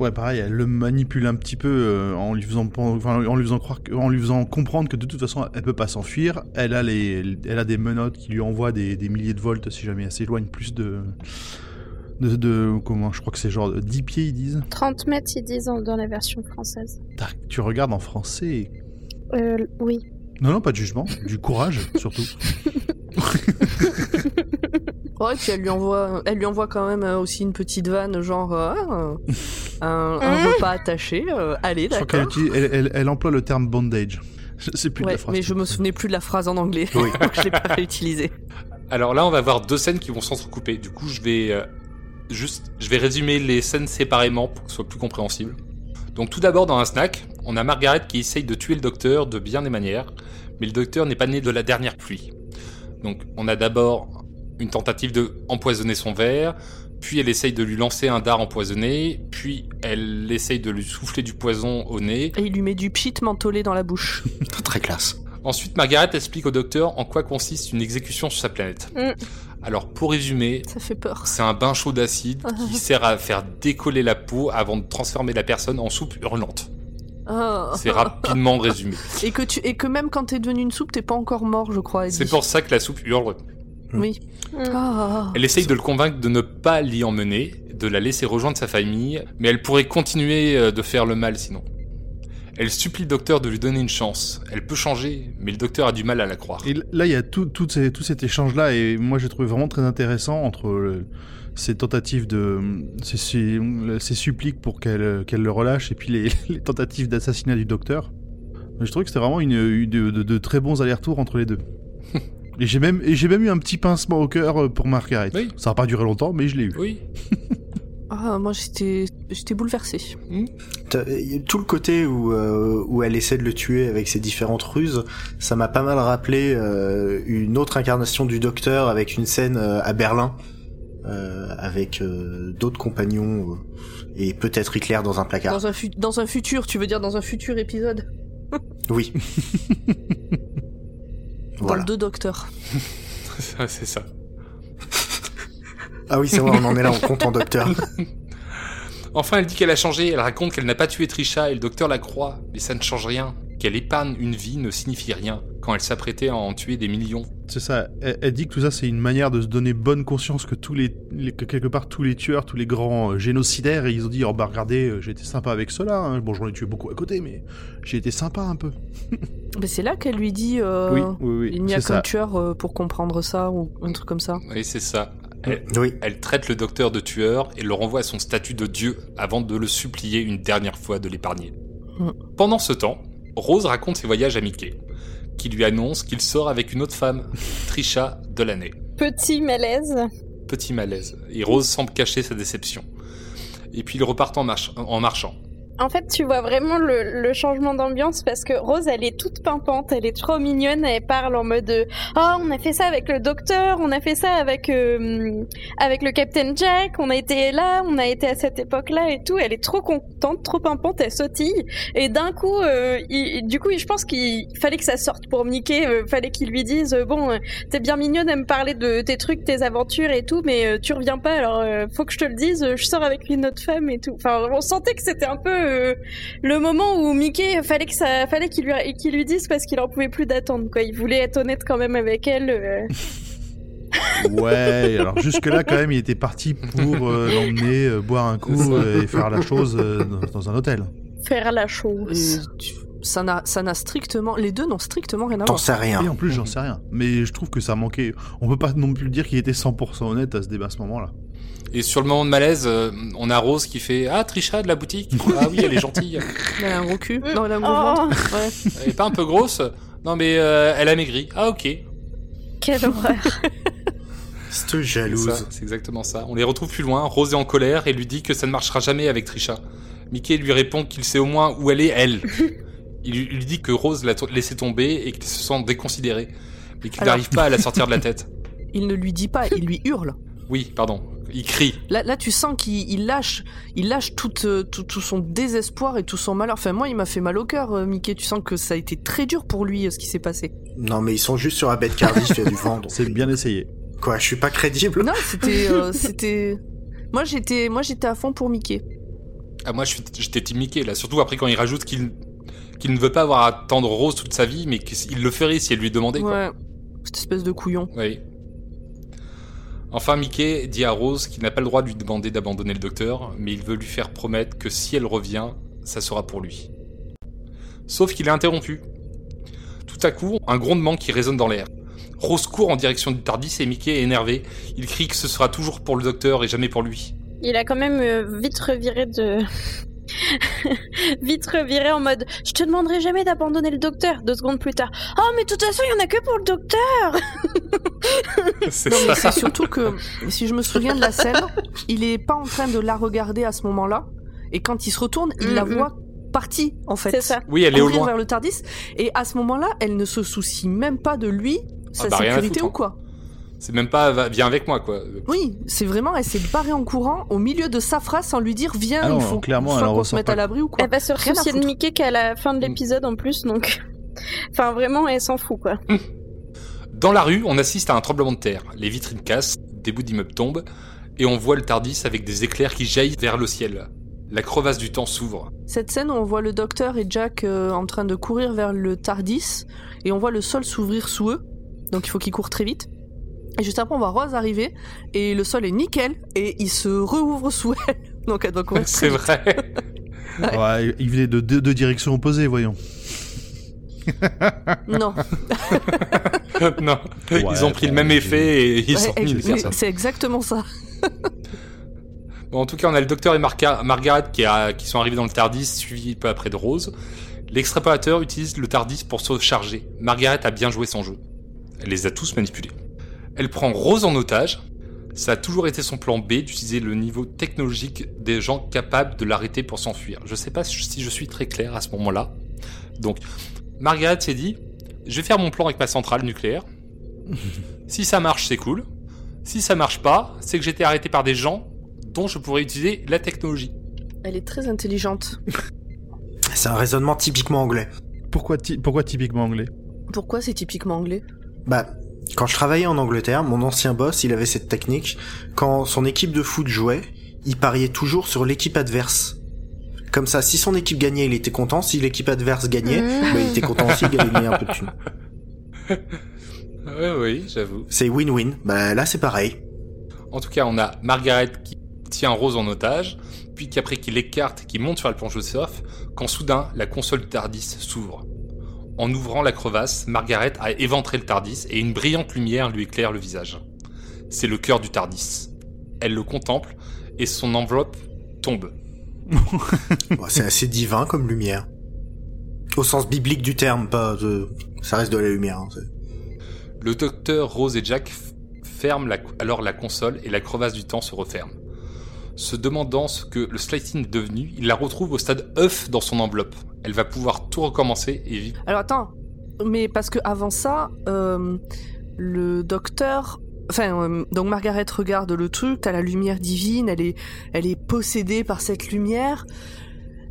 Ouais, pareil, elle le manipule un petit peu euh, en lui faisant pen- enfin, en lui faisant croire, en lui faisant comprendre que de toute façon elle peut pas s'enfuir. Elle a les, elle a des menottes qui lui envoient des, des milliers de volts si jamais elle s'éloigne plus de, de, de- comment, je crois que c'est genre de 10 pieds ils disent. 30 mètres, ils disent en- dans la version française. Tac, Tu regardes en français. Euh, oui. Non, non, pas de jugement, du courage surtout. <laughs> Puis elle lui envoie, elle lui envoie quand même euh, aussi une petite vanne, genre euh, ah, un, <laughs> un Mmh. repas attaché. euh, allez, d'accord. elle, elle- elle emploie le terme bondage. Je sais plus de Ouais, la phrase. mais je me souvenais plus de la phrase en anglais, Oui. <laughs> donc je l'ai pas réutilisée. Alors là, on va voir deux scènes qui vont s'entrecouper. Du coup, je vais euh, juste, je vais résumer les scènes séparément pour que ce soit plus compréhensible. Donc tout d'abord, dans un snack, on a Margaret qui essaye de tuer le docteur de bien des manières, mais le docteur n'est pas né de la dernière pluie. Donc on a d'abord une tentative de empoisonner son verre, puis elle essaye de lui lancer un dard empoisonné, puis elle essaye de lui souffler du poison au nez, Et il lui met du pchit mentholé dans la bouche. <laughs> Très classe. Ensuite, Margaret explique au docteur en quoi consiste une exécution sur sa planète. Mm. Alors, pour résumer, Ça fait peur. c'est un bain chaud d'acide qui sert à faire décoller la peau avant de transformer la personne en soupe hurlante. Ah. C'est rapidement résumé. Et que tu, et que même quand t'es devenu une soupe, t'es pas encore mort, je crois. C'est pour ça que la soupe hurle. Oui. Mm. Ah. Elle essaye de le convaincre de ne pas l'y emmener, de la laisser rejoindre sa famille, mais elle pourrait continuer euh, de faire le mal sinon. Elle supplie le docteur de lui donner une chance. Elle peut changer, mais le docteur a du mal à la croire. Et là, il y a tout, tout, ces- tout cet échange-là, et moi j'ai trouvé vraiment très intéressant entre le- ces tentatives de. ces, ces, ces suppliques pour qu'elle qu'elle le relâche, et puis les, <laughs> les tentatives d'assassinat du docteur. Je trouvais que c'était vraiment une, une- de, de- de très bons allers-retours entre les deux. <laughs> et j'ai même, et j'ai même eu un petit pincement au cœur pour Margaret. Oui. Ça n'a pas duré longtemps, mais je l'ai eu. Oui. <laughs> Ah, moi j'étais, j'étais y a Tout le côté où, euh, où elle essaie de le tuer avec ses différentes ruses, ça m'a pas mal rappelé euh, une autre incarnation du Docteur avec une scène euh, à Berlin euh, avec euh, d'autres compagnons euh, et peut-être Hitler dans un placard. Dans un, fu- dans un futur, tu veux dire dans un futur épisode? Oui. <laughs> Dans voilà. deux docteurs. c'est ça. Ah oui, c'est vrai, on en est là, on compte en Docteur. <laughs> Enfin, elle dit qu'elle a changé, elle raconte qu'elle n'a pas tué Trisha et le docteur la croit, mais ça ne change rien. Qu'elle épargne une vie ne signifie rien quand elle s'apprêtait à en tuer des millions. C'est ça. Elle, elle dit que tout ça, c'est une manière de se donner bonne conscience que tous les, les- que quelque part tous les tueurs, tous les grands euh, génocidaires, ils ont dit, oh bah regardez, euh, j'ai été sympa avec cela. hein. Bon, j'en ai tué beaucoup à côté, mais j'ai été sympa un peu. <laughs> Mais c'est là qu'elle lui dit euh, oui, oui, oui. il n'y a qu'un tueur euh, pour comprendre ça ou un truc comme ça. Oui, c'est ça. Elle, Oui. elle traite le docteur de tueur et le renvoie à son statut de dieu avant de le supplier une dernière fois de l'épargner. Hmm. Pendant ce temps, Rose raconte ses voyages à Mickey, qui lui annonce qu'il sort avec une autre femme, Trisha Delaney. Petit malaise. Petit malaise. Et Rose semble cacher sa déception. Et puis ils repartent en, marchant. En fait, tu vois vraiment le, le changement d'ambiance parce que Rose, elle est toute pimpante, elle est trop mignonne, elle parle en mode Oh, on a fait ça avec le docteur, on a fait ça avec euh, avec le Captain Jack, on a été là, on a été à cette époque-là et tout. Elle est trop contente, trop pimpante, elle sautille. Et d'un coup, euh, du coup, je pense qu'il fallait que ça sorte pour Mickey, euh, fallait qu'il lui dise euh, Bon, euh, t'es bien mignonne à me parler de tes trucs, tes aventures et tout, mais tu reviens pas, alors faut que je te le dise, je sors avec une autre femme et tout. Enfin, on sentait que c'était un peu le moment où Mickey fallait que ça, fallait qu'il lui, qu'il lui dise parce qu'il en pouvait plus d'attendre. Quoi, il voulait être honnête quand même avec elle. euh. <laughs> Ouais, alors jusque-là, quand même, il était parti pour euh, l'emmener euh, boire un coup euh, et faire la chose euh, dans, dans un hôtel. faire la Et chose. tu- ça n'a ça n'a strictement les deux n'ont strictement rien à T'en voir. sais Et rien. en plus, j'en sais rien. Mais je trouve que ça manquait. On peut pas non plus dire qu'il était 100% honnête à ce débat à ce moment-là. Et sur le moment de malaise, euh, on a Rose qui fait Ah, Trisha de la boutique <laughs> Ah oui, elle est gentille. Elle a un gros cul. Mm. Non, elle a un gros Oh. ventre. <laughs> Ouais. Elle est pas un peu grosse Non, mais euh, elle a maigri. Ah, ok. Quelle horreur. C'est <laughs> C'est jalouse. C'est exactement ça. On les retrouve plus loin. Rose est en colère et lui dit que ça ne marchera jamais avec Trisha. Mickey lui répond qu'il sait au moins où elle est, elle. Il lui dit que Rose l'a laissé tomber et qu'il se sent déconsidéré. Mais qu'il n'arrive pas à la sortir de la tête. Il ne lui dit pas, il lui hurle. Oui, pardon. Il crie. Là, là, tu sens qu'il il lâche, il lâche tout, euh, tout, tout son désespoir et tout son malheur. Enfin, moi, il m'a fait mal au cœur, euh, Mickey. Tu sens que ça a été très dur pour lui, euh, ce qui s'est passé. Non, mais ils sont juste sur la de Cardiff, il y a du vent. donc- <laughs> C'est bien essayé. Quoi, je suis pas crédible? Non, c'était, euh, c'était. Moi, j'étais, moi, j'étais à fond pour Mickey. Ah, moi, j'étais Team Mickey, là. Surtout après quand il rajoute qu'il qu'il ne veut pas avoir à attendre Rose toute sa vie, mais qu'il le ferait si elle lui demandait, quoi. Ouais. Cette espèce de couillon. Oui. Enfin, Mickey dit à Rose qu'il n'a pas le droit de lui demander d'abandonner le docteur, mais il veut lui faire promettre que si elle revient, ça sera pour lui. Sauf qu'il est interrompu. Tout à coup, un grondement qui résonne dans l'air. Rose court en direction du Tardis et Mickey est énervé. Il crie que ce sera toujours pour le docteur et jamais pour lui. Il a quand même euh, vite reviré de. <laughs> vite reviré en mode Je te demanderai jamais d'abandonner le docteur. Deux secondes plus tard. Oh, mais de toute façon, il y en a que pour le docteur <laughs> C'est Non, mais ça. c'est surtout que, si je me souviens de la scène, <laughs> il est pas en train de la regarder à ce moment-là. Et quand il se retourne, il la Mhm. voit partie, en fait. C'est ça. Oui, elle est au loin. vers le Tardis. Et à ce moment-là, elle ne se soucie même pas de lui, sa Ah bah, rien à sécurité foutre, ou quoi. C'est même pas viens avec moi, quoi. Oui, c'est vraiment, elle s'est barrée en courant au milieu de sa phrase sans lui dire viens, Ah non, il faut clairement, soit elle en qu'on se mette pas. à l'abri ou quoi. Elle va se soucier de. Mickey qu'à la fin de l'épisode en plus, donc. Enfin, vraiment, elle s'en fout, quoi. Dans la rue, on assiste à un tremblement de terre. Les vitrines cassent, des bouts d'immeubles tombent, et on voit le Tardis avec des éclairs qui jaillissent vers le ciel. La crevasse du temps s'ouvre. Cette scène où on voit le docteur et Jack euh, en train de courir vers le Tardis et on voit le sol s'ouvrir sous eux, donc il faut qu'ils courent très vite. Et juste après, on voit Rose arriver et le sol est nickel et il se rouvre sous elle, <laughs> donc elle doit courir C'est vrai. <laughs> Ouais, il venait de deux, deux directions opposées, voyons. <laughs> Non, non, Ouais, ils ont pris le même effet et ils Ouais, ont mis ex- les mais personnes. c'est exactement ça. Bon, en tout cas, on a le docteur et Marca- Margaret qui, a- qui sont arrivés dans le Tardis, suivis peu après de Rose. L'extrapolateur utilise le Tardis pour se charger. Margaret a bien joué son jeu. Elle les a tous manipulés. Elle prend Rose en otage. Ça a toujours été son plan B d'utiliser le niveau technologique des gens capables de l'arrêter pour s'enfuir. Je sais pas si je suis très clair à ce moment-là. Donc, Margaret s'est dit, je vais faire mon plan avec ma centrale nucléaire. <laughs> si ça marche, c'est cool. Si ça marche pas, c'est que j'étais arrêté par des gens dont je pourrais utiliser la technologie. Elle est très intelligente. <laughs> C'est un raisonnement typiquement anglais. Pourquoi, ty- pourquoi typiquement anglais? Pourquoi c'est typiquement anglais? Bah, quand je travaillais en Angleterre, mon ancien boss, il avait cette technique. Quand son équipe de foot jouait, il pariait toujours sur l'équipe adverse. Comme ça, si son équipe gagnait, il était content. Si l'équipe adverse gagnait, Mmh. bah, il était content aussi, il gagnait un peu de thunes. Oui, oui, j'avoue. C'est win-win. Bah là, c'est pareil. En tout cas, on a Margaret qui tient Rose en otage, puis qu'après qu'il l'écarte et qu'il monte sur la planche de surf, quand soudain la console du Tardis s'ouvre. En ouvrant la crevasse, Margaret a éventré le Tardis et une brillante lumière lui éclaire le visage. C'est le cœur du Tardis. Elle le contemple et son enveloppe tombe. <laughs> C'est assez divin comme lumière. Au sens biblique du terme, pas de... Ça reste de la lumière. hein, Le docteur, Rose et Jack ferment la- alors la console et la crevasse du temps se referme. Se demandant ce que le Slighting est devenu, il la retrouve au stade œuf dans son enveloppe. Elle va pouvoir tout recommencer et vivre. Alors attends, mais parce que avant ça, euh, le docteur. Enfin, euh, donc Margaret regarde le truc, t'as la lumière divine, elle est, elle est possédée par cette lumière.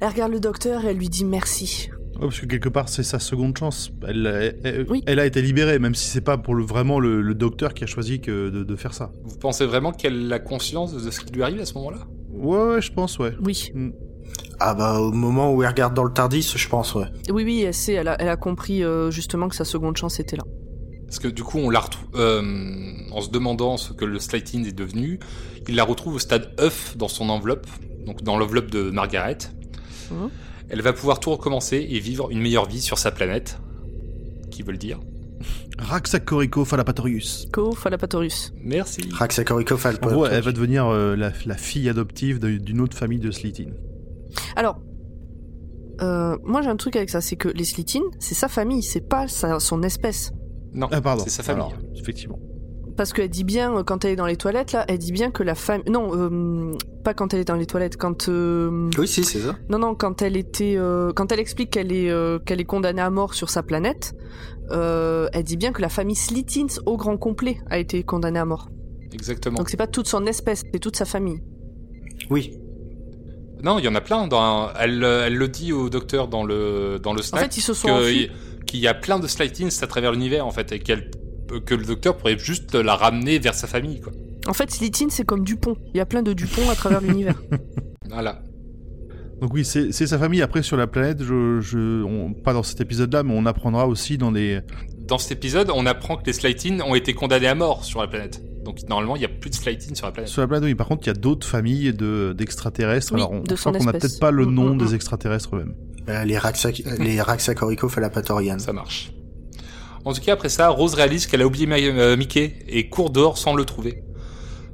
Elle regarde le docteur et elle lui dit merci. Parce que quelque part, c'est sa seconde chance. Elle, elle, elle- Oui. elle a été libérée, même si c'est pas pour le, vraiment le, le docteur qui a choisi que de, de faire ça. Vous pensez vraiment qu'elle a conscience de ce qui lui arrive à ce moment-là? Ouais, ouais, je pense, ouais. Oui, Ah bah au moment où elle regarde dans le Tardis, je pense, ouais. oui, oui, elle sait, elle a, elle a compris euh, justement que sa seconde chance était là. Parce que du coup, on la retrouve euh, en se demandant ce que le Slighting est devenu. Il la retrouve au stade œuf dans son enveloppe, donc dans l'enveloppe de Margaret. Mhm. Elle va pouvoir tout recommencer et vivre une meilleure vie sur sa planète. Qui veut le dire? Raxacorico Falapatorius. Co Falapatorius. Merci. Raxacorico En gros, elle va devenir euh, la, la fille adoptive d'une autre famille de Slitin. Alors, euh, moi j'ai un truc avec ça, c'est que les Slitin, c'est sa famille, c'est pas sa- son espèce. Non, Ah, pardon. c'est sa famille. Alors, effectivement. Parce qu'elle dit bien, euh, quand elle est dans les toilettes, là, elle dit bien que la famille... Non, euh, pas quand elle est dans les toilettes, quand... euh, Oui, si, c'est ça. Non, non, quand elle était... euh, Quand elle explique qu'elle est, euh, qu'elle est condamnée à mort sur sa planète, euh, elle dit bien que la famille Slitins, au grand complet, a été condamnée à mort. Exactement. Donc c'est pas toute son espèce, c'est toute sa famille. Oui. Non, il y en a plein. Dans, elle, elle le dit au docteur dans le dans le En snack fait, ils se sont qu'il y a plein de Slightings à travers l'univers en fait et qu'elle que le docteur pourrait juste la ramener vers sa famille quoi. En fait, Slitin, c'est comme Dupont. Il y a plein de Dupont à travers l'univers. <laughs> Voilà. Donc oui, c'est sa famille. Après, sur la planète, je, je, on- pas dans cet épisode-là, mais on apprendra aussi dans les... Dans cet épisode, on apprend que les Slightings ont été condamnés à mort sur la planète. Donc normalement, il y a plus de Slightings sur la planète. Sur la planète, oui. Par contre, il y a d'autres familles de- d'extraterrestres. Oui, Alors, on, de crois qu'on n'a peut-être pas le Mm, nom mm, des mm. extraterrestres eux-mêmes. Euh, les, Raxac... les Raxacorico Falapatorian. Ça marche. En tout cas, après ça, Rose réalise qu'elle a oublié euh, Mickey et court dehors sans le trouver.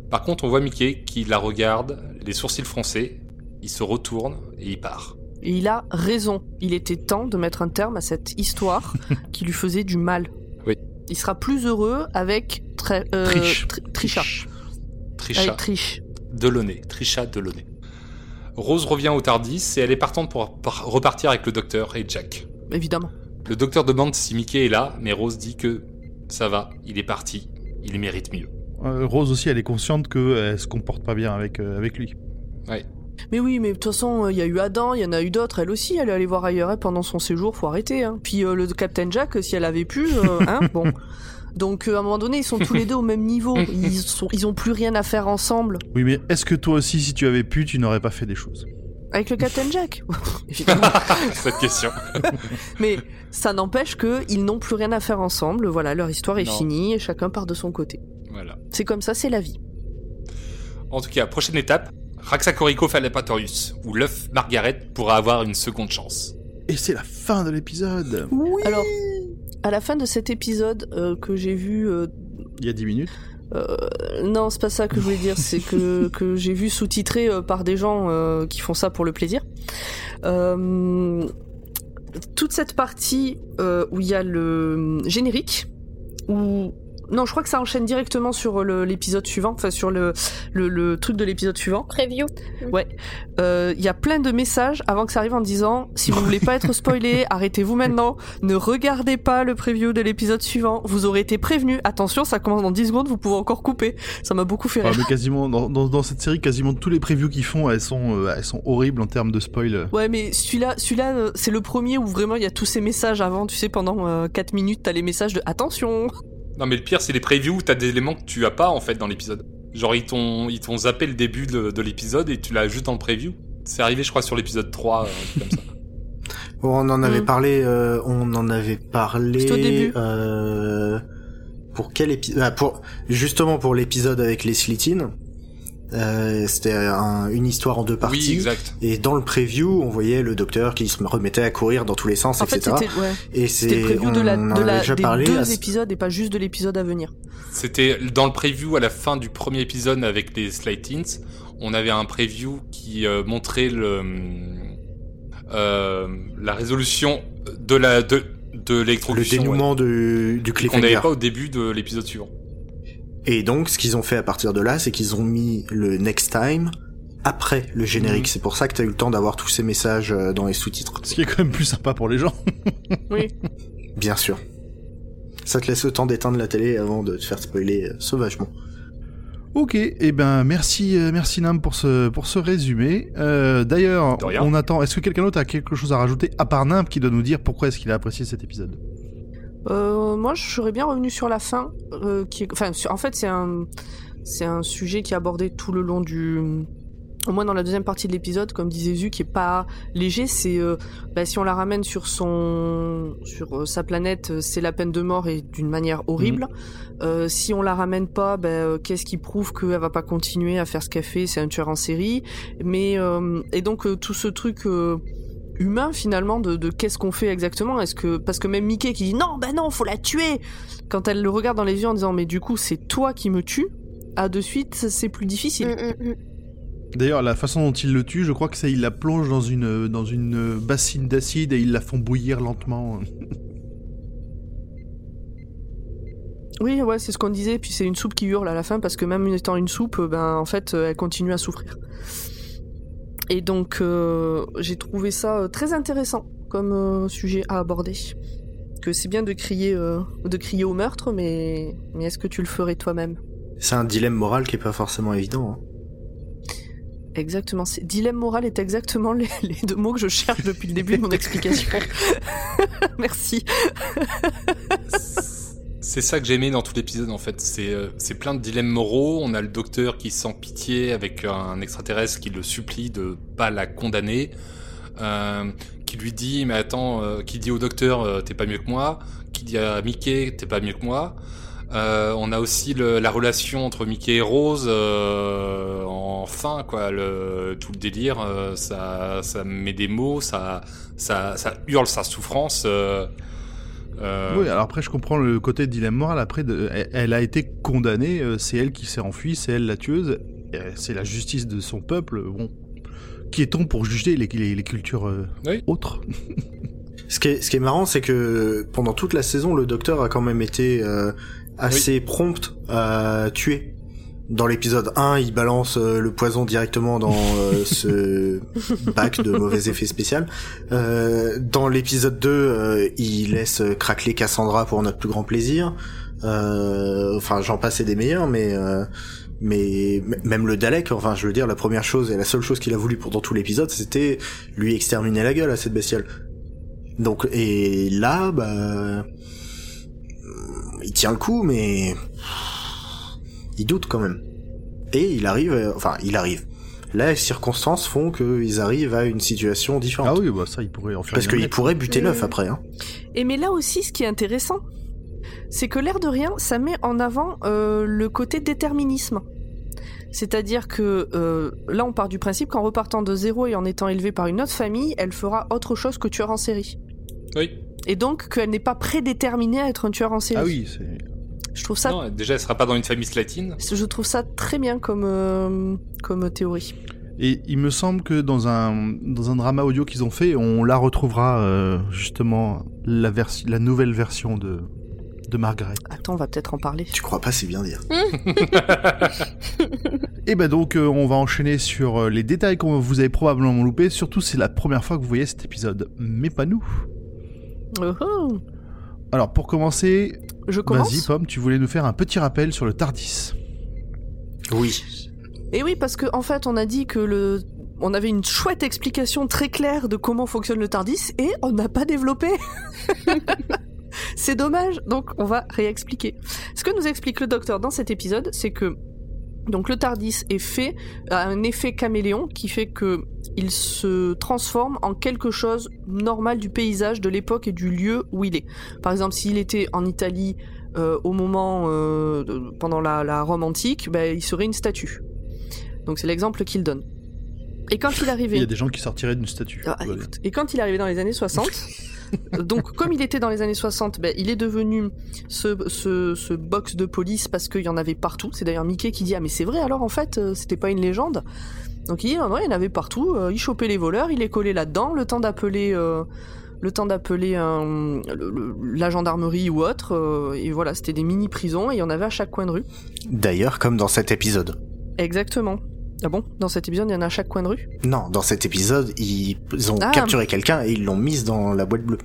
Par contre, on voit Mickey qui la regarde, les sourcils froncés, il se retourne et il part. Et il a raison. Il était temps de mettre un terme à cette histoire <laughs> qui lui faisait du mal. Oui. Il sera plus heureux avec Tri- euh, Triche. Tri- Trisha. Trisha Avec Triche. Delaunay. Trisha Delaunay. Rose revient au Tardis et elle est partante pour par- repartir avec le docteur et Jack. Évidemment. Le docteur demande si Mickey est là, mais Rose dit que ça va, il est parti, il mérite mieux. Euh, Rose aussi, elle est consciente qu'elle se comporte pas bien avec, euh, avec lui. Mais oui, mais de toute façon, euh, il y a eu Adam, il y en a eu d'autres. Elle aussi, elle est allée voir ailleurs hein, pendant son séjour. Faut arrêter. Hein. Puis euh, le Captain Jack, si elle avait pu, euh, <laughs> hein, bon. Donc euh, à un moment donné, ils sont tous les deux au même niveau. Ils sont, ils ont plus rien à faire ensemble. Oui, mais est-ce que toi aussi, si tu avais pu, tu n'aurais pas fait des choses? Avec le Captain Jack, <laughs> évidemment. Cette question. <laughs> Mais ça n'empêche que ils n'ont plus rien à faire ensemble. Voilà, leur histoire est Non. finie et chacun part de son côté. Voilà. C'est comme ça, c'est la vie. En tout cas, prochaine étape, Raxacorico Falapatorius, où l'œuf Margaret pourra avoir une seconde chance. Et c'est la fin de l'épisode Alors, à la fin de cet épisode euh, que j'ai vu euh, Il y a 10 minutes. Euh, non, c'est pas ça que je voulais dire. C'est que, <laughs> que j'ai vu sous-titré euh, par des gens euh, qui font ça pour le plaisir. Euh, toute cette partie euh, où il y a le générique, où non, je crois que ça enchaîne directement sur l'épisode suivant, enfin sur le, le, le truc de l'épisode suivant. Preview. Euh, Il y a plein de messages avant que ça arrive en disant si vous voulez pas être spoilé, <laughs> arrêtez-vous maintenant, ne regardez pas le preview de l'épisode suivant, vous aurez été prévenu, attention, ça commence dans 10 secondes, vous pouvez encore couper. Ça m'a beaucoup fait Ah, rire. mais quasiment, dans, dans, dans cette série, quasiment tous les previews qu'ils font, elles sont, euh, elles sont horribles en termes de spoil. Ouais, mais celui-là, celui-là, euh, c'est le premier où vraiment il y a tous ces messages avant, tu sais, pendant euh, 4 minutes, t'as les messages de attention. Non, mais le pire, c'est les previews où t'as des éléments que tu as pas en fait dans l'épisode. Genre, ils t'ont, ils t'ont zappé le début de, de l'épisode et tu l'as juste dans le preview. C'est arrivé, je crois, sur l'épisode 3, euh, un truc comme ça. Bon, <laughs> on en avait Mm. parlé, euh, on en avait parlé. C'était au début. Euh, pour quel épisode ah, Pour justement pour l'épisode avec les Slitines. Euh, C'était un- une histoire en deux Oui, parties. exact. Et dans le preview, on voyait le docteur qui se remettait à courir dans tous les sens, En etc. c'était ouais, et c'était c'est le preview de la, on en de avait la, déjà des parlé. deux à épisodes et pas juste de l'épisode à venir. C'était dans le preview à la fin du premier épisode avec les Slightings. On avait un preview qui euh, montrait le, euh, la résolution de la de, de le l'électrocution. dénouement du, du ouais, qu'on n'avait cliffhanger. pas au début de l'épisode suivant. Et donc, ce qu'ils ont fait à partir de là, c'est qu'ils ont mis le next time après le générique. Mhm. C'est pour ça que t'as eu le temps d'avoir tous ces messages euh, dans les sous-titres. Ce qui est quand même plus sympa pour les gens. <laughs> Oui. Bien sûr. Ça te laisse le temps d'éteindre la télé avant de te faire spoiler euh, sauvagement. Ok, eh ben merci, euh, merci Nam pour ce pour ce résumé. Euh, D'ailleurs, on attend. Est-ce que quelqu'un d'autre a quelque chose à rajouter à part Nam qui doit nous dire pourquoi est-ce qu'il a apprécié cet épisode? Euh, moi, je serais bien revenu sur la fin, euh, qui est, enfin, en fait, c'est un, c'est un sujet qui est abordé tout le long du, au moins dans la deuxième partie de l'épisode, comme disait Zu, qui est pas léger. C'est, euh, bah, si on la ramène sur son, sur sa planète, c'est la peine de mort et d'une manière horrible. Euh, si on la ramène pas, bah, qu'est-ce qui prouve qu'elle va pas continuer à faire ce qu'elle fait C'est un tueur en série. Mais et donc tout ce truc. Humain finalement de, de qu'est-ce qu'on fait exactement? Est-ce que parce que même Mickey qui dit non ben non faut la tuer quand elle le regarde dans les yeux en disant mais du coup c'est toi qui me tues à de suite c'est plus difficile Mm, mm, mm. D'ailleurs, la façon dont il le tue, je crois que c'est il la plonge dans une dans une bassine d'acide et ils la font bouillir lentement. <laughs> oui ouais c'est ce qu'on disait puis c'est une soupe qui hurle à la fin parce que même étant une soupe ben en fait elle continue à souffrir et donc euh, j'ai trouvé ça euh, très intéressant comme euh, sujet à aborder que c'est bien de crier de crier au meurtre mais mais est-ce que tu le ferais toi-même? C'est un dilemme moral qui est pas forcément évident. hein. Exactement. Dilemme moral est exactement les, les deux mots que je cherche depuis le début de mon explication. <laughs> Merci. <laughs> C'est ça que j'ai aimé dans tout l'épisode en fait. C'est euh, plein de dilemmes moraux. On a le docteur qui sent pitié avec un extraterrestre qui le supplie de pas la condamner, euh, qui lui dit mais attends, euh, qui dit au docteur euh, t'es pas mieux que moi, qui dit à Mickey t'es pas mieux que moi. Euh, on a aussi le- la relation entre Mickey et Rose euh, en fin quoi, le, tout le délire, ça ça met des mots, ça ça ça hurle sa souffrance. Euh, Oui, alors après je comprends le côté dilemme moral. Après, de- elle, elle a été condamnée, euh, c'est elle qui s'est enfuie, c'est elle la tueuse, c'est la justice de son peuple. Bon, qui est-on pour juger les, les- les cultures euh, Oui. autres? <laughs> Ce qui est, ce qui est marrant, c'est que pendant toute la saison, le docteur a quand même été euh, assez prompt à tuer. Dans l'épisode 1, il balance euh, le poison directement dans euh, ce <laughs> bac de mauvais effets spéciaux. Euh, dans l'épisode 2, euh, il laisse craquer Cassandra pour notre plus grand plaisir. Euh, enfin, j'en passe et des meilleurs, mais euh, mais même le Dalek, enfin, je veux dire, la première chose et la seule chose qu'il a voulu pendant tout l'épisode, c'était lui exterminer la gueule à cette bestiole. Donc et là, bah, il tient le coup, mais il doute quand même. Et il arrive, euh, enfin, il arrive. Là, les circonstances font qu'ils arrivent à une situation différente. Ah oui, bah ça, il pourrait en faire. Parce qu'il pourrait buter l'œuf après. Hein. Et mais là aussi, ce qui est intéressant, c'est que l'air de rien, ça met en avant euh, le côté déterminisme. C'est-à-dire que euh, là, on part du principe qu'en repartant de zéro et en étant élevée par une autre famille, elle fera autre chose que tueur en série. Oui. Et donc qu'elle n'est pas prédéterminée à être un tueur en série. Ah oui, c'est. Je trouve ça, Non, déjà, elle sera pas dans une famille slatine. je trouve ça très bien comme euh, comme théorie. Et il me semble que dans un dans un drama audio qu'ils ont fait, on la retrouvera euh, justement la version, la nouvelle version de de Margaret. Attends, on va peut-être en parler. Tu crois pas, c'est bien dire. <laughs> Et ben donc euh, on va enchaîner sur les détails que vous avez probablement loupés. Surtout c'est la première fois que vous voyez cet épisode, mais pas nous. Oh oh. Alors pour commencer, Je commence. vas-y Pomme, tu voulais nous faire un petit rappel sur le Tardis. Oui. Et oui, parce qu'en en fait, on a dit que le. On avait une chouette explication très claire de comment fonctionne le Tardis et on n'a pas développé. <laughs> c'est dommage, donc on va réexpliquer. Ce que nous explique le docteur dans cet épisode, c'est que donc le Tardis est fait a un effet caméléon qui fait que il se transforme en quelque chose normal du paysage, de l'époque et du lieu où il est. Par exemple, s'il était en Italie euh, au moment euh, pendant la, la Rome antique, ben, il serait une statue. Donc c'est l'exemple qu'il donne. Et quand il Il arrivait, y a des gens qui sortiraient d'une statue. Ah, écoute, et quand il arrivait dans les années 60, <laughs> donc comme il était dans les années 60, ben, il est devenu ce, ce, ce box de police parce qu'il y en avait partout. C'est d'ailleurs Mickey qui dit ah mais c'est vrai alors en fait euh, c'était pas une légende. Donc il dit non non il y en avait partout. euh, il chopait les voleurs, il les collait là-dedans, le temps d'appeler. euh, le temps d'appeler la gendarmerie ou autre, euh, et voilà, c'était des mini-prisons, et il y en avait à chaque coin de rue. D'ailleurs, comme dans cet épisode. Exactement. Ah bon? Dans cet épisode, il y en a à chaque coin de rue? Non, dans cet épisode, ils ont Ah. capturé quelqu'un et ils l'ont mise dans la boîte bleue.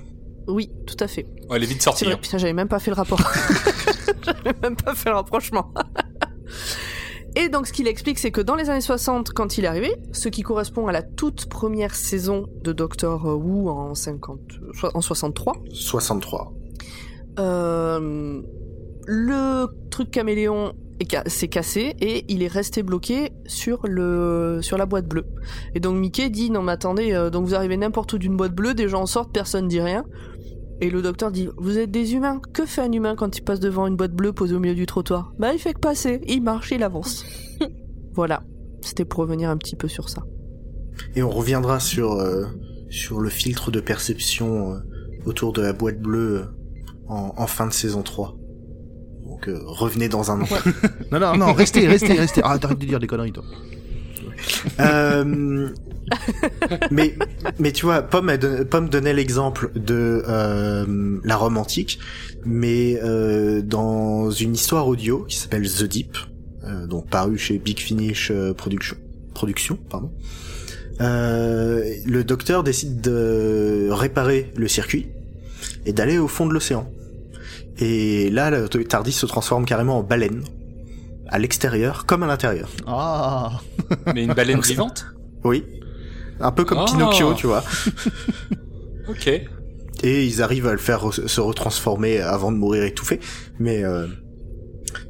Oui, tout à fait. Ouais, elle est vite sortie. vrai, hein. putain, j'avais même pas fait le rapport. <laughs> <laughs> j'avais même pas fait le rapprochement. <laughs> Et donc, ce qu'il explique, c'est que dans les années 60, quand il est arrivé, ce qui correspond à la toute première saison de Doctor Who en 50, so- en 63, 63. euh, le truc caméléon s'est cassé et il est resté bloqué sur le sur la boîte bleue. Et donc Mickey dit non mais attendez, euh, donc vous arrivez n'importe où d'une boîte bleue, des gens en sortent, personne dit rien. Et le docteur dit vous êtes des humains. Que fait un humain quand il passe devant une boîte bleue posée au milieu du trottoir? Bah il fait que passer, il marche, il avance. <laughs> voilà, c'était pour revenir un petit peu sur ça. Et on reviendra sur, euh, sur le filtre de perception euh, autour de la boîte bleue en, en fin de saison 3. Donc euh, revenez dans un an. <laughs> Non, non, non, restez, restez, restez. Ah, t'arrêtes de dire des conneries, toi. Euh, mais, mais tu vois, Pomme, don- Pomme donnait l'exemple de euh, la Rome antique, mais euh, dans une histoire audio qui s'appelle The Deep, euh, donc paru chez Big Finish Production, Production, pardon. Euh, le docteur décide de réparer le circuit et d'aller au fond de l'océan. Et là, le Tardis se transforme carrément en baleine, à l'extérieur comme à l'intérieur. Ah. Mais une baleine <laughs> vivante? Oui. Un peu comme Oh. Pinocchio, tu vois. <laughs> Ok. Et ils arrivent à le faire re- se retransformer avant de mourir étouffé. Mais, euh,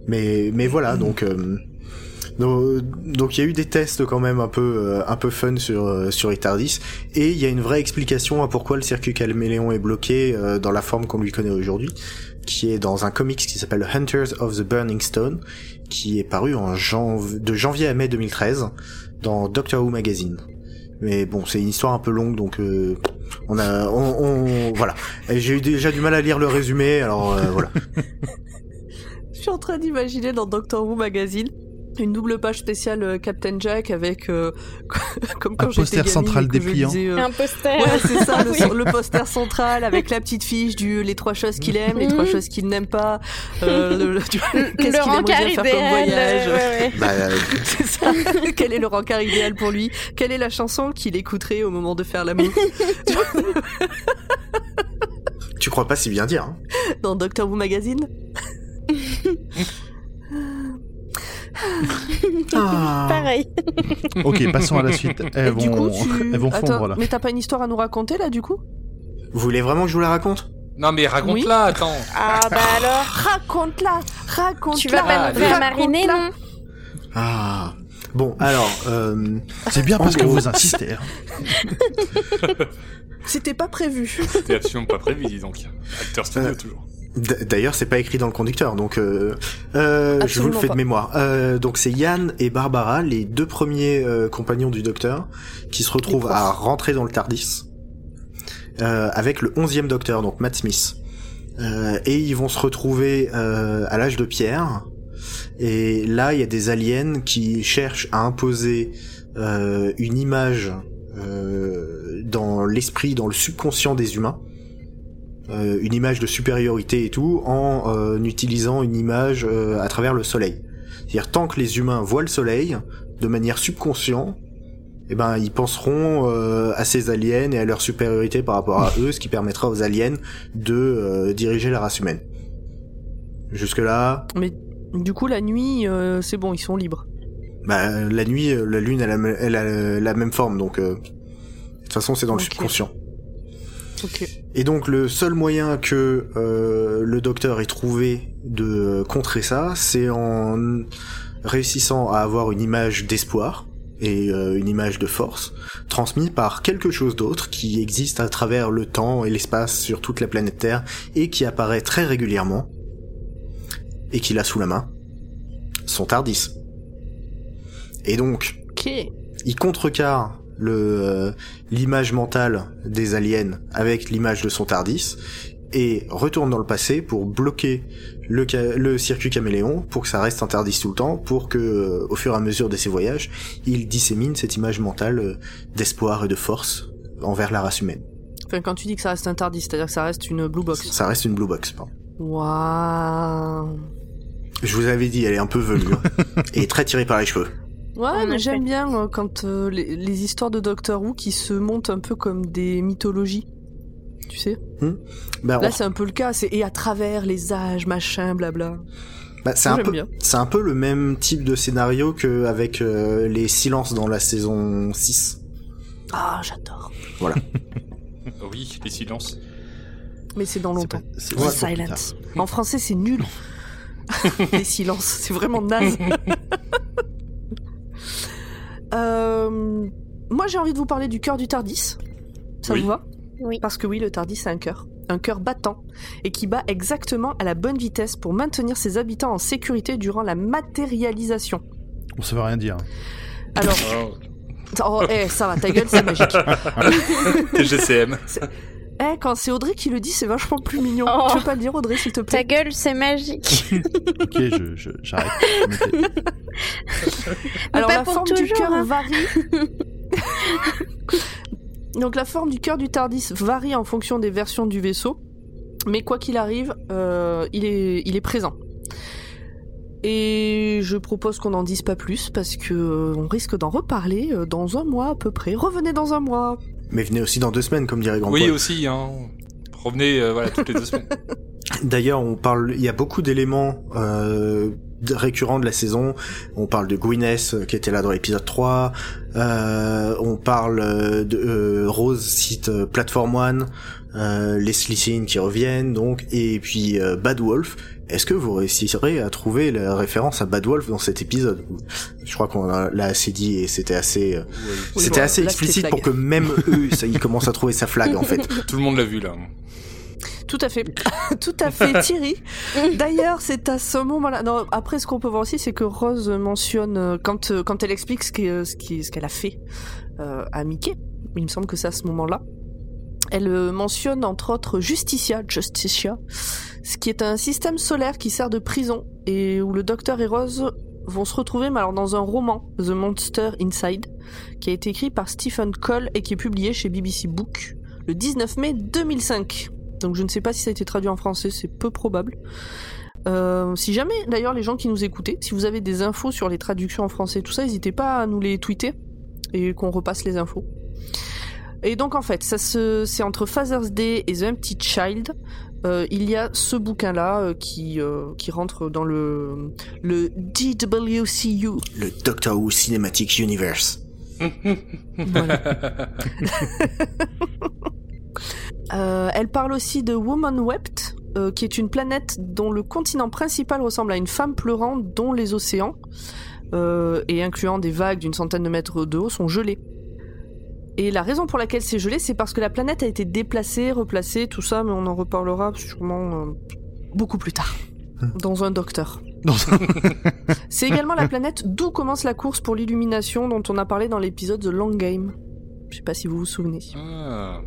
mais, mais voilà, donc, euh, donc, donc il y a eu des tests quand même un peu, euh, un peu fun sur, euh, sur Etardis. Et il y a une vraie explication à pourquoi le circuit caméléon est bloqué euh, dans la forme qu'on lui connaît aujourd'hui, qui est dans un comics qui s'appelle Hunters of the Burning Stone, qui est paru en janv de janvier à mai 2013 dans Doctor Who Magazine. Mais bon, c'est une histoire un peu longue, donc euh, on a, on, voilà. J'ai eu déjà du mal à lire le résumé, alors euh, voilà. <laughs> Je suis en train d'imaginer dans Doctor Who Magazine une double page spéciale euh, Captain Jack avec euh, <laughs> comme quand Un j'étais poster gamine central dépliant. lisais, euh, Un poster. Ouais, c'est ça, <laughs> le, poster central avec la petite fiche du les trois choses qu'il aime, les trois Mhm. choses qu'il n'aime pas, euh, le, qu'est-ce le qu'il aimerait faire comme idéal. voyage. ouais, ouais. Bah, euh, <laughs> C'est ça. Quel est le rencard idéal pour lui? Quelle est la chanson qu'il écouterait au moment de faire l'amour? Tu crois pas si bien dire. Hein? dans Doctor Who Magazine? Ah. Pareil. Ok, passons à la suite. Elles Et vont, du coup, tu... elles vont Attends, fondre là. mais t'as pas une histoire à nous raconter là du coup? Vous voulez vraiment que je vous la raconte? Non, mais raconte-la, attends. Ah bah alors? Raconte-la, raconte-la. Tu vas pas nous faire mariner, non? Ah. Bon, alors, euh, C'est bien parce que vous insistez. hein. C'était pas prévu. C'était absolument pas prévu, dis donc. Acteur studio, Euh, toujours. D'ailleurs, c'est pas écrit dans le conducteur, donc euh, euh, je vous le fais pas. de mémoire. Euh, donc c'est Yann et Barbara, les deux premiers euh, compagnons du docteur, qui se retrouvent à rentrer dans le Tardis euh, avec le onzième docteur, donc Matt Smith. Euh, et ils vont se retrouver euh, à l'âge de pierre. Et là, il y a des aliens qui cherchent à imposer euh, une image euh, dans l'esprit, dans le subconscient des humains, euh, une image de supériorité et tout, en euh, utilisant une image euh, à travers le soleil. C'est-à-dire tant que les humains voient le soleil, de manière subconsciente, eh ben ils penseront euh, à ces aliens et à leur supériorité par rapport à eux, ce qui permettra aux aliens de euh, diriger la race humaine. Jusque là, Mais du coup, la nuit, euh, c'est bon, ils sont libres. bah, la nuit, la lune, elle a, elle a la même forme, donc euh, de toute façon c'est dans le subconscient. Et donc le seul moyen que euh, le docteur ait trouvé de contrer ça, c'est en réussissant à avoir une image d'espoir et euh, une image de force transmise par quelque chose d'autre qui existe à travers le temps et l'espace sur toute la planète Terre et qui apparaît très régulièrement et qu'il a sous la main son Tardis. Et donc, Ok. il contrecarre le euh, l'image mentale des aliens avec l'image de son Tardis et retourne dans le passé pour bloquer le, circuit caméléon pour que ça reste un Tardis tout le temps pour que euh, au fur et à mesure de ses voyages il dissémine cette image mentale euh, d'espoir et de force envers la race humaine. Enfin, quand tu dis que ça reste un tardis, c'est-à-dire que ça reste une blue box. Ça reste une blue box. pardon. Waouh. Je vous avais dit, elle est un peu velue hein, <laughs> et très tirée par les cheveux. Ouais, mais j'aime bien euh, quand euh, les, les histoires de Doctor Who qui se montent un peu comme des mythologies. Tu sais Bah, Là, on- c'est un peu le cas. C'est et à travers les âges, machin, blabla. bah, c'est un j'aime peu, bien. c'est un peu le même type de scénario que avec euh, les silences dans la saison 6. Ah, j'adore. <laughs> Oui, les silences. Mais c'est dans longtemps. c'est Silence. En français, c'est nul. <laughs> Les silences, c'est vraiment naze. <laughs> Euh, moi, j'ai envie de vous parler du cœur du Tardis. Ça Oui. vous va? Oui. Parce que oui, le Tardis, c'est un cœur. Un cœur battant et qui bat exactement à la bonne vitesse pour maintenir ses habitants en sécurité durant la matérialisation. Bon, ça veut rien dire. Alors, Oh, oh, eh, ça va, ta gueule, c'est magique. <laughs> TGCM. Eh, quand c'est Audrey qui le dit, c'est vachement plus mignon. Oh. Tu veux pas le dire, Audrey, s'il te Ta plaît gueule, c'est magique. <laughs> Ok, je, je- j'arrête. <laughs> Alors pas la pour forme du cœur hein. varie. <laughs> Donc la forme du cœur du Tardis varie en fonction des versions du vaisseau, mais quoi qu'il arrive, euh, il, est, il est présent. Et je propose qu'on n'en dise pas plus parce que euh, on risque d'en reparler euh, dans un mois à peu près. Revenez dans un mois. Mais venez aussi dans deux semaines, comme dirait Grand Oui, Paul. aussi, hein. Revenez, euh, voilà, toutes les deux semaines. <laughs> D'ailleurs, on parle, il y a beaucoup d'éléments euh, récurrents de la saison. On parle de Gwyneth euh, qui était là dans l'épisode 3. Euh, on parle euh, de euh, Rose cite Platform One, euh, les Slytherin qui reviennent donc, et puis euh, Bad Wolf. Est-ce que vous réussirez à trouver la référence à Bad Wolf dans cet épisode Je crois qu'on a- l'a assez dit et c'était assez, euh, Oui, c'était assez explicite flag. pour que même <laughs> eux, ça, ils commencent à trouver sa flag en fait. Tout le monde l'a vu, là. Tout à fait, <laughs> tout à fait, Thierry. D'ailleurs, c'est à ce moment-là. Non, après, ce qu'on peut voir aussi, c'est que Rose mentionne euh, quand euh, quand elle explique ce qui- ce qu'elle a fait euh, à Mickey. Il me semble que c'est à ce moment-là. Elle euh, mentionne entre autres Justicia, Justicia, ce qui est un système solaire qui sert de prison et où le Docteur et Rose vont se retrouver, mais alors dans un roman, The Monster Inside, qui a été écrit par Stephen Cole et qui est publié chez BBC Book le 19 mai 2005. Donc je ne sais pas si ça a été traduit en français, c'est peu probable. Euh, si jamais, d'ailleurs, les gens qui nous écoutaient, si vous avez des infos sur les traductions en français, tout ça, n'hésitez pas à nous les tweeter et qu'on repasse les infos. Et donc en fait, ça se, c'est entre Father's Day et The Empty Child. euh, il y a ce bouquin-là euh, qui euh, qui rentre dans le le DWCU. Le Doctor Who Cinematic Universe. <laughs> Elle parle aussi de Woman Wept, qui est une planète dont le continent principal ressemble à une femme pleurant, dont les océans, et incluant des vagues d'une centaine de mètres de haut, sont gelés. Et la raison pour laquelle c'est gelé, c'est parce que la planète a été déplacée, replacée, tout ça, mais on en reparlera sûrement euh, beaucoup plus tard, dans un docteur. <laughs> <laughs> C'est également la planète d'où commence la course pour l'illumination dont on a parlé dans l'épisode The Long Game. Je sais pas si vous vous souvenez. Ah.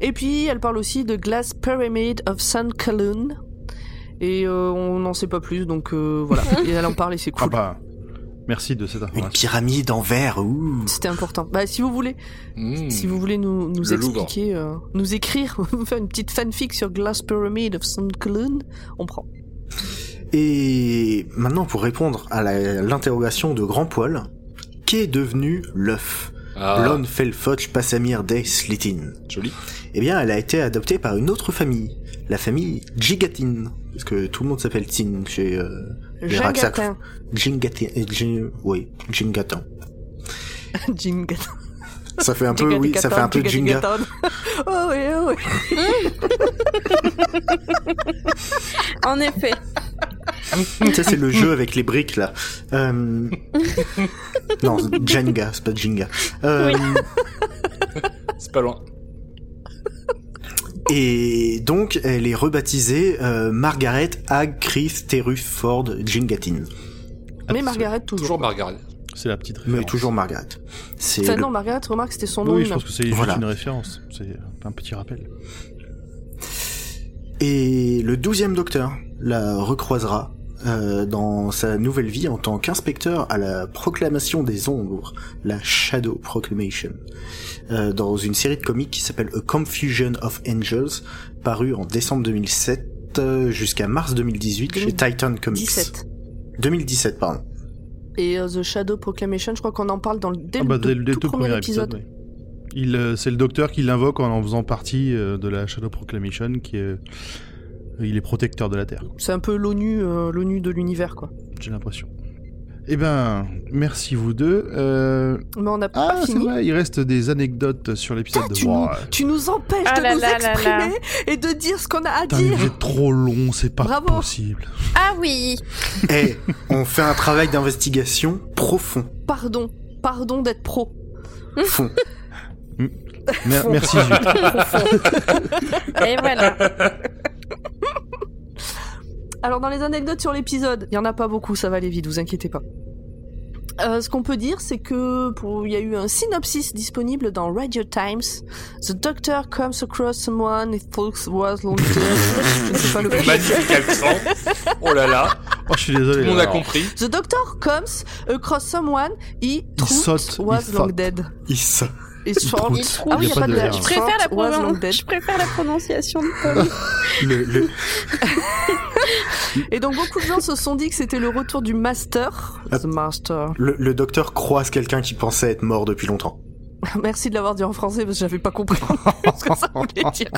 Et puis, elle parle aussi de Glass Pyramid of Sun Kaloon. Et euh, on n'en sait pas plus, donc euh, voilà. <laughs> Et elle en parle et c'est Ah cool. bah, merci de cette Une pyramide en verre, ouh. C'était important. Bah, si vous voulez, Hmm. si vous voulez nous, nous Le Louvre. expliquer, euh, nous écrire, <laughs> faire une petite fanfic sur Glass Pyramid of Kaloon, on prend. Et maintenant, pour répondre à l'interrogation de Grand Poil, qu'est devenu l'œuf? Ah, Lon Felfoch Passamir des Slitin joli. Eh bien, elle a été adoptée par une autre famille, la famille Gigatin. Parce que tout le monde s'appelle Tin chez euh, Jingatin. Jingatin. euh, oui, Jingatan. <laughs> Jingatin. Ça fait un peu, oui, ça fait un peu Jinga. <laughs> Oh oui, oh oui. <laughs> En effet. Ça, c'est le jeu avec les briques, là. Euh... non, Jenga, c'est pas Jinga. Euh, C'est pas loin. Et donc, elle est rebaptisée euh, Margaret Hag Chris Terus Ford Jingatin. Mais Margaret toujours. Toujours Margaret. C'est la petite référence. Mais toujours Margaret. C'est Enfin, le- non, Margaret, remarque, c'était son nom Oui, je pense que c'est juste Voilà. une référence. C'est un petit rappel. Et le douzième docteur la recroisera euh, dans sa nouvelle vie en tant qu'inspecteur à la proclamation des ombres, la Shadow Proclamation, euh, dans une série de comics qui s'appelle A Confusion of Angels, parue en décembre 2007 euh, jusqu'à mars 2018 chez Titan Comics. 17. 2017, pardon. Et The Shadow Proclamation, je crois qu'on en parle dans le, dès, Ah bah, tout- dès le- dès le tout tout premier premier épisode. épisode. ouais. Il, euh, c'est le docteur qui l'invoque en en faisant partie euh, de la Shadow Proclamation, qui est, euh, il est protecteur de la Terre. C'est un peu l'ONU, euh, l'ONU de l'univers, quoi. J'ai l'impression. Eh ben, merci vous deux. Euh, Mais on n'a Ah, pas c'est fini. vrai, il reste des anecdotes sur l'épisode de tu, Wow. nous, tu nous empêches Ah de là nous là exprimer là. et de dire ce qu'on a à dire. vous êtes trop long, c'est pas Bravo. possible. Ah oui Eh, on fait un travail d'investigation profond. Pardon, pardon d'être pro. Fond. Mer- merci Zut. <laughs> Et voilà. Alors dans les anecdotes sur l'épisode, il y en a pas beaucoup, ça va aller vite, vous inquiétez pas. Euh, ce qu'on peut dire, c'est que pour, il y a eu un synopsis disponible dans Radio Times. The doctor comes across someone he thinks was long dead. Je sais pas le Magnifique accent. Oh là là, Oh, je suis tout désolé. le monde a compris. The doctor comes across someone he thought saute, il was long saute. dead. Il se- Il trouve. Ah oui, Il y a pas de. Je préfère, la Short was long pronon- dead. je préfère la prononciation de <laughs> Paul. le, le- <laughs> Et donc beaucoup de gens se sont dit que c'était le retour du master. The master. le- le docteur croise quelqu'un qui pensait être mort depuis longtemps. <laughs> Merci de l'avoir dit en français parce que j'avais pas compris <laughs> ce que ça voulait dire.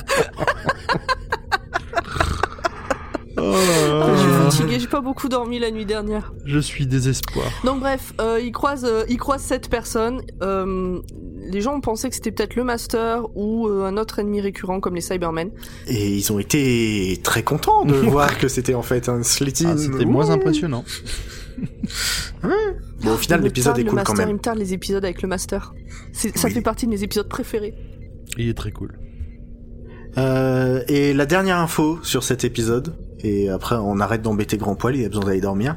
Oh, <laughs> Ah, Je suis fatiguée, j'ai pas beaucoup dormi la nuit dernière. je suis désespoir. Donc bref, euh, il croise, euh, il croise cette personne. Euh, les gens ont pensé que c'était peut-être le Master ou euh, un autre ennemi récurrent comme les Cybermen. Et ils ont été très contents de <laughs> voir que c'était en fait un Slitty. Ah, C'était moins impressionnant. Bon, au final, l'épisode est cool quand Master, Il même. me tarde les épisodes avec le Master. C'est- Ça Oui. fait partie de mes épisodes préférés. Il est très cool. Euh, et la dernière info sur cet épisode, et après on arrête d'embêter Grand Poil, il a besoin d'aller dormir.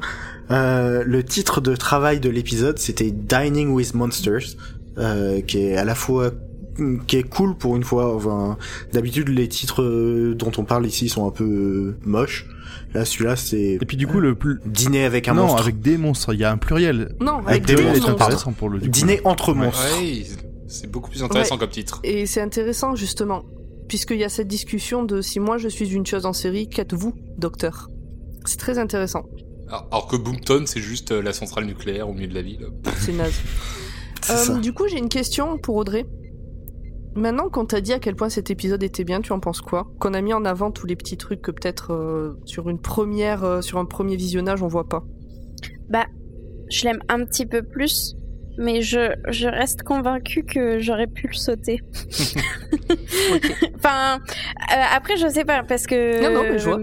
Euh, le titre de travail de l'épisode, c'était Dining with Monsters, euh, qui est à la fois qui est cool pour une fois. Enfin, d'habitude les titres euh, dont on parle ici sont un peu euh, moches. Là, celui-là, c'est Et puis du coup, le plus. dîner avec un non, monstre. avec des monstres. Il y a un pluriel. Non, Avec avec des monstres, monstres. intéressant pour le. du coup. Dîner entre monstres. Ouais, c'est beaucoup plus intéressant Ouais. comme titre. Et c'est intéressant justement, puisqu'il y a cette discussion de si moi je suis une chose en série, qu'êtes-vous, docteur? C'est très intéressant. Alors, alors que Boomtown, c'est juste la centrale nucléaire au milieu de la ville. C'est naze. C'est Euh, ça. du coup, j'ai une question pour Audrey. Maintenant qu'on t'a dit à quel point cet épisode était bien, tu en penses quoi? Qu'on a mis en avant tous les petits trucs que peut-être euh, sur une première, euh, sur un premier visionnage, on voit pas? Je l'aime un petit peu plus, mais je, je reste convaincue que j'aurais pu le sauter. <laughs> enfin, euh, après, je sais pas, parce que. Non, non, mais je vois.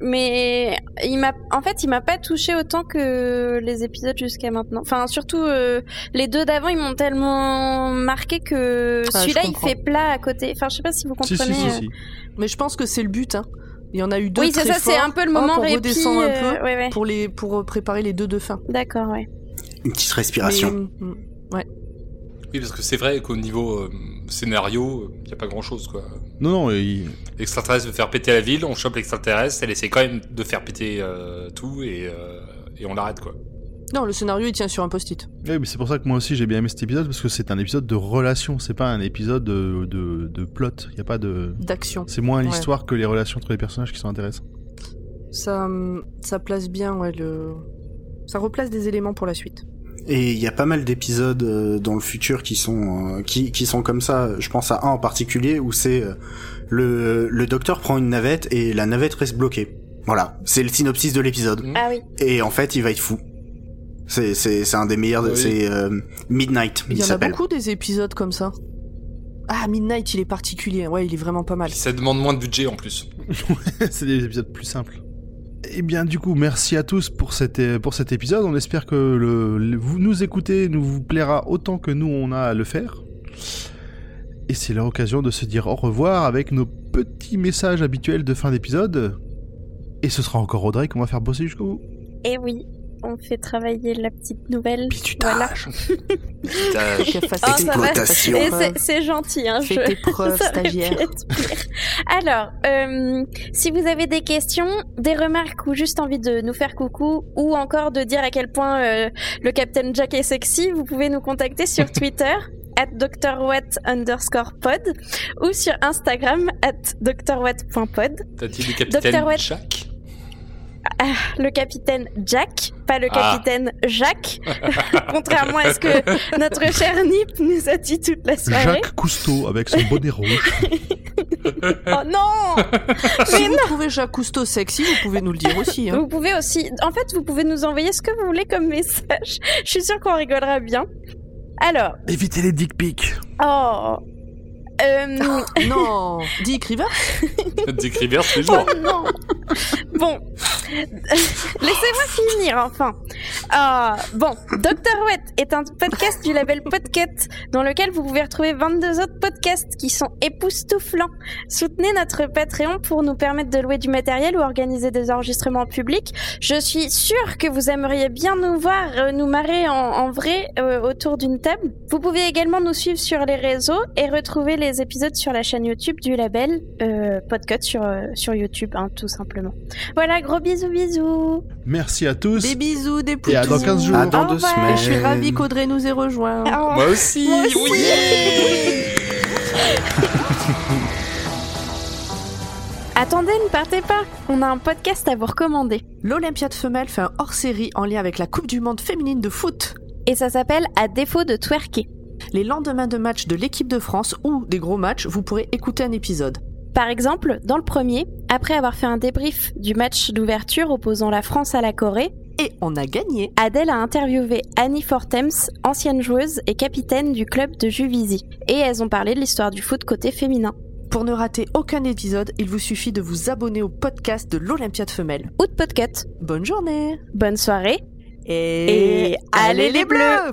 Mais il m'a, en fait, il m'a pas touché autant que les épisodes jusqu'à maintenant. Enfin, surtout euh, les deux d'avant, ils m'ont tellement marqué que Ah, celui-là, il fait plat à côté. Enfin, je sais pas si vous comprenez. si, si, euh. si. Mais je pense que c'est le but. Hein. Il y en a eu deux Oui, c'est très ça, c'est un peu le moment on répit. un euh, ouais, ouais. pour les pour préparer les deux de fin. D'accord, ouais. Une petite respiration. Mais, mm, Oui, parce que c'est vrai qu'au niveau euh, scénario, il n'y a pas grand chose, quoi. Non, non, il- L'extraterrestre veut faire péter la ville, on chope l'extraterrestre, elle essaie quand même de faire péter euh, tout et, euh, et on l'arrête, quoi. Non, le scénario il tient sur un post-it. Ouais, mais c'est pour ça que moi aussi j'ai bien aimé cet épisode parce que c'est un épisode de relation, c'est pas un épisode de, de, de plot. Il y a pas de. d'action. C'est moins Ouais. l'histoire que les relations entre les personnages qui sont intéressantes. Ça, hum, ça place bien, ouais, le. Ça replace des éléments pour la suite. Et il y a pas mal d'épisodes euh, dans le futur qui sont euh, qui, qui sont comme ça. Je pense à un en particulier où c'est euh, le le docteur prend une navette et la navette reste bloquée. Voilà, c'est le synopsis de l'épisode. Mm. Ah oui. Et en fait, il va être fou. C'est c'est c'est un des meilleurs. Oui. c'est euh, Midnight. Il Il, y en a beaucoup des épisodes comme ça. Ah, Midnight, il est particulier. Ouais, il est vraiment pas mal. Ça demande moins de budget en plus. <laughs> c'est des épisodes plus simples. Eh bien, du coup, merci à tous pour cet, pour cet épisode. On espère que vous nous écoutez nous vous plaira autant que nous on a à le faire. Et c'est l'occasion de se dire au revoir avec nos petits messages habituels de fin d'épisode. Et ce sera encore Audrey qu'on va faire bosser jusqu'au bout. Et oui, on fait travailler la petite nouvelle. Voilà. <laughs> Oh, ça va. Exploitation. Preuves. c'est- gentil, hein. Fais je- tes preuves, <laughs> stagiaire. Alors, euh, si vous avez des questions, des remarques ou juste envie de nous faire coucou ou encore de dire à quel point euh, le Captain Jack est sexy, vous pouvez nous contacter sur <laughs> Twitter at drwatt underscore pod ou sur Instagram at drwatt.pod. t'as dit le capitaine Dr. Watt. Jack? Le capitaine Jack, pas le Ah. capitaine Jacques, <laughs> contrairement à ce que notre cher Nip nous a dit toute la soirée. Jacques Cousteau avec son bonnet rouge. <laughs> Oh non <laughs> Si Mais vous trouvez Jacques Cousteau sexy, vous pouvez nous le dire aussi. Hein. Vous pouvez aussi, en fait, vous pouvez nous envoyer ce que vous voulez comme message. Je suis sûre qu'on rigolera bien. Alors, Évitez les dick pics. oh, euh, non, Dick Rivers <laughs> Dick Rivers tous les jours. oh non. Bon, <laughs> laissez-moi finir enfin. Ah, bon, Dr Wet est un podcast du label Podcat dans lequel vous pouvez retrouver 22 autres podcasts qui sont époustouflants. Soutenez notre Patreon pour nous permettre de louer du matériel ou organiser des enregistrements publics. Je suis sûre que vous aimeriez bien nous voir euh, nous marrer en, en vrai euh, autour d'une table. Vous pouvez également nous suivre sur les réseaux et retrouver les épisodes sur la chaîne YouTube du label euh, Podcut sur, euh, sur YouTube, hein, tout simplement. Voilà, gros bisous bisous. Merci à tous. Des bisous, des poutous. Et à dans 15 jours. À dans deux semaines. Et je suis ravie qu'Audrey nous ait rejoints. Au Moi aussi, Moi aussi. oui <laughs> Attendez, ne partez pas. On a un podcast à vous recommander. L'Olympiade femelle fait un hors-série en lien avec la Coupe du Monde féminine de foot. Et ça s'appelle À défaut de twerker. Les lendemains de matchs de l'équipe de France ou des gros matchs, vous pourrez écouter un épisode. Par exemple, dans le premier, après avoir fait un débrief du match d'ouverture opposant la France à la Corée, Et on a gagné Adèle a interviewé Annie Fortems, ancienne joueuse et capitaine du club de Juvisy. Et elles ont parlé de l'histoire du foot côté féminin. Pour ne rater aucun épisode, il vous suffit de vous abonner au podcast de l'Olympiade femelle. Ou de podcast. Bonne journée Bonne soirée. Et, Et allez les bleus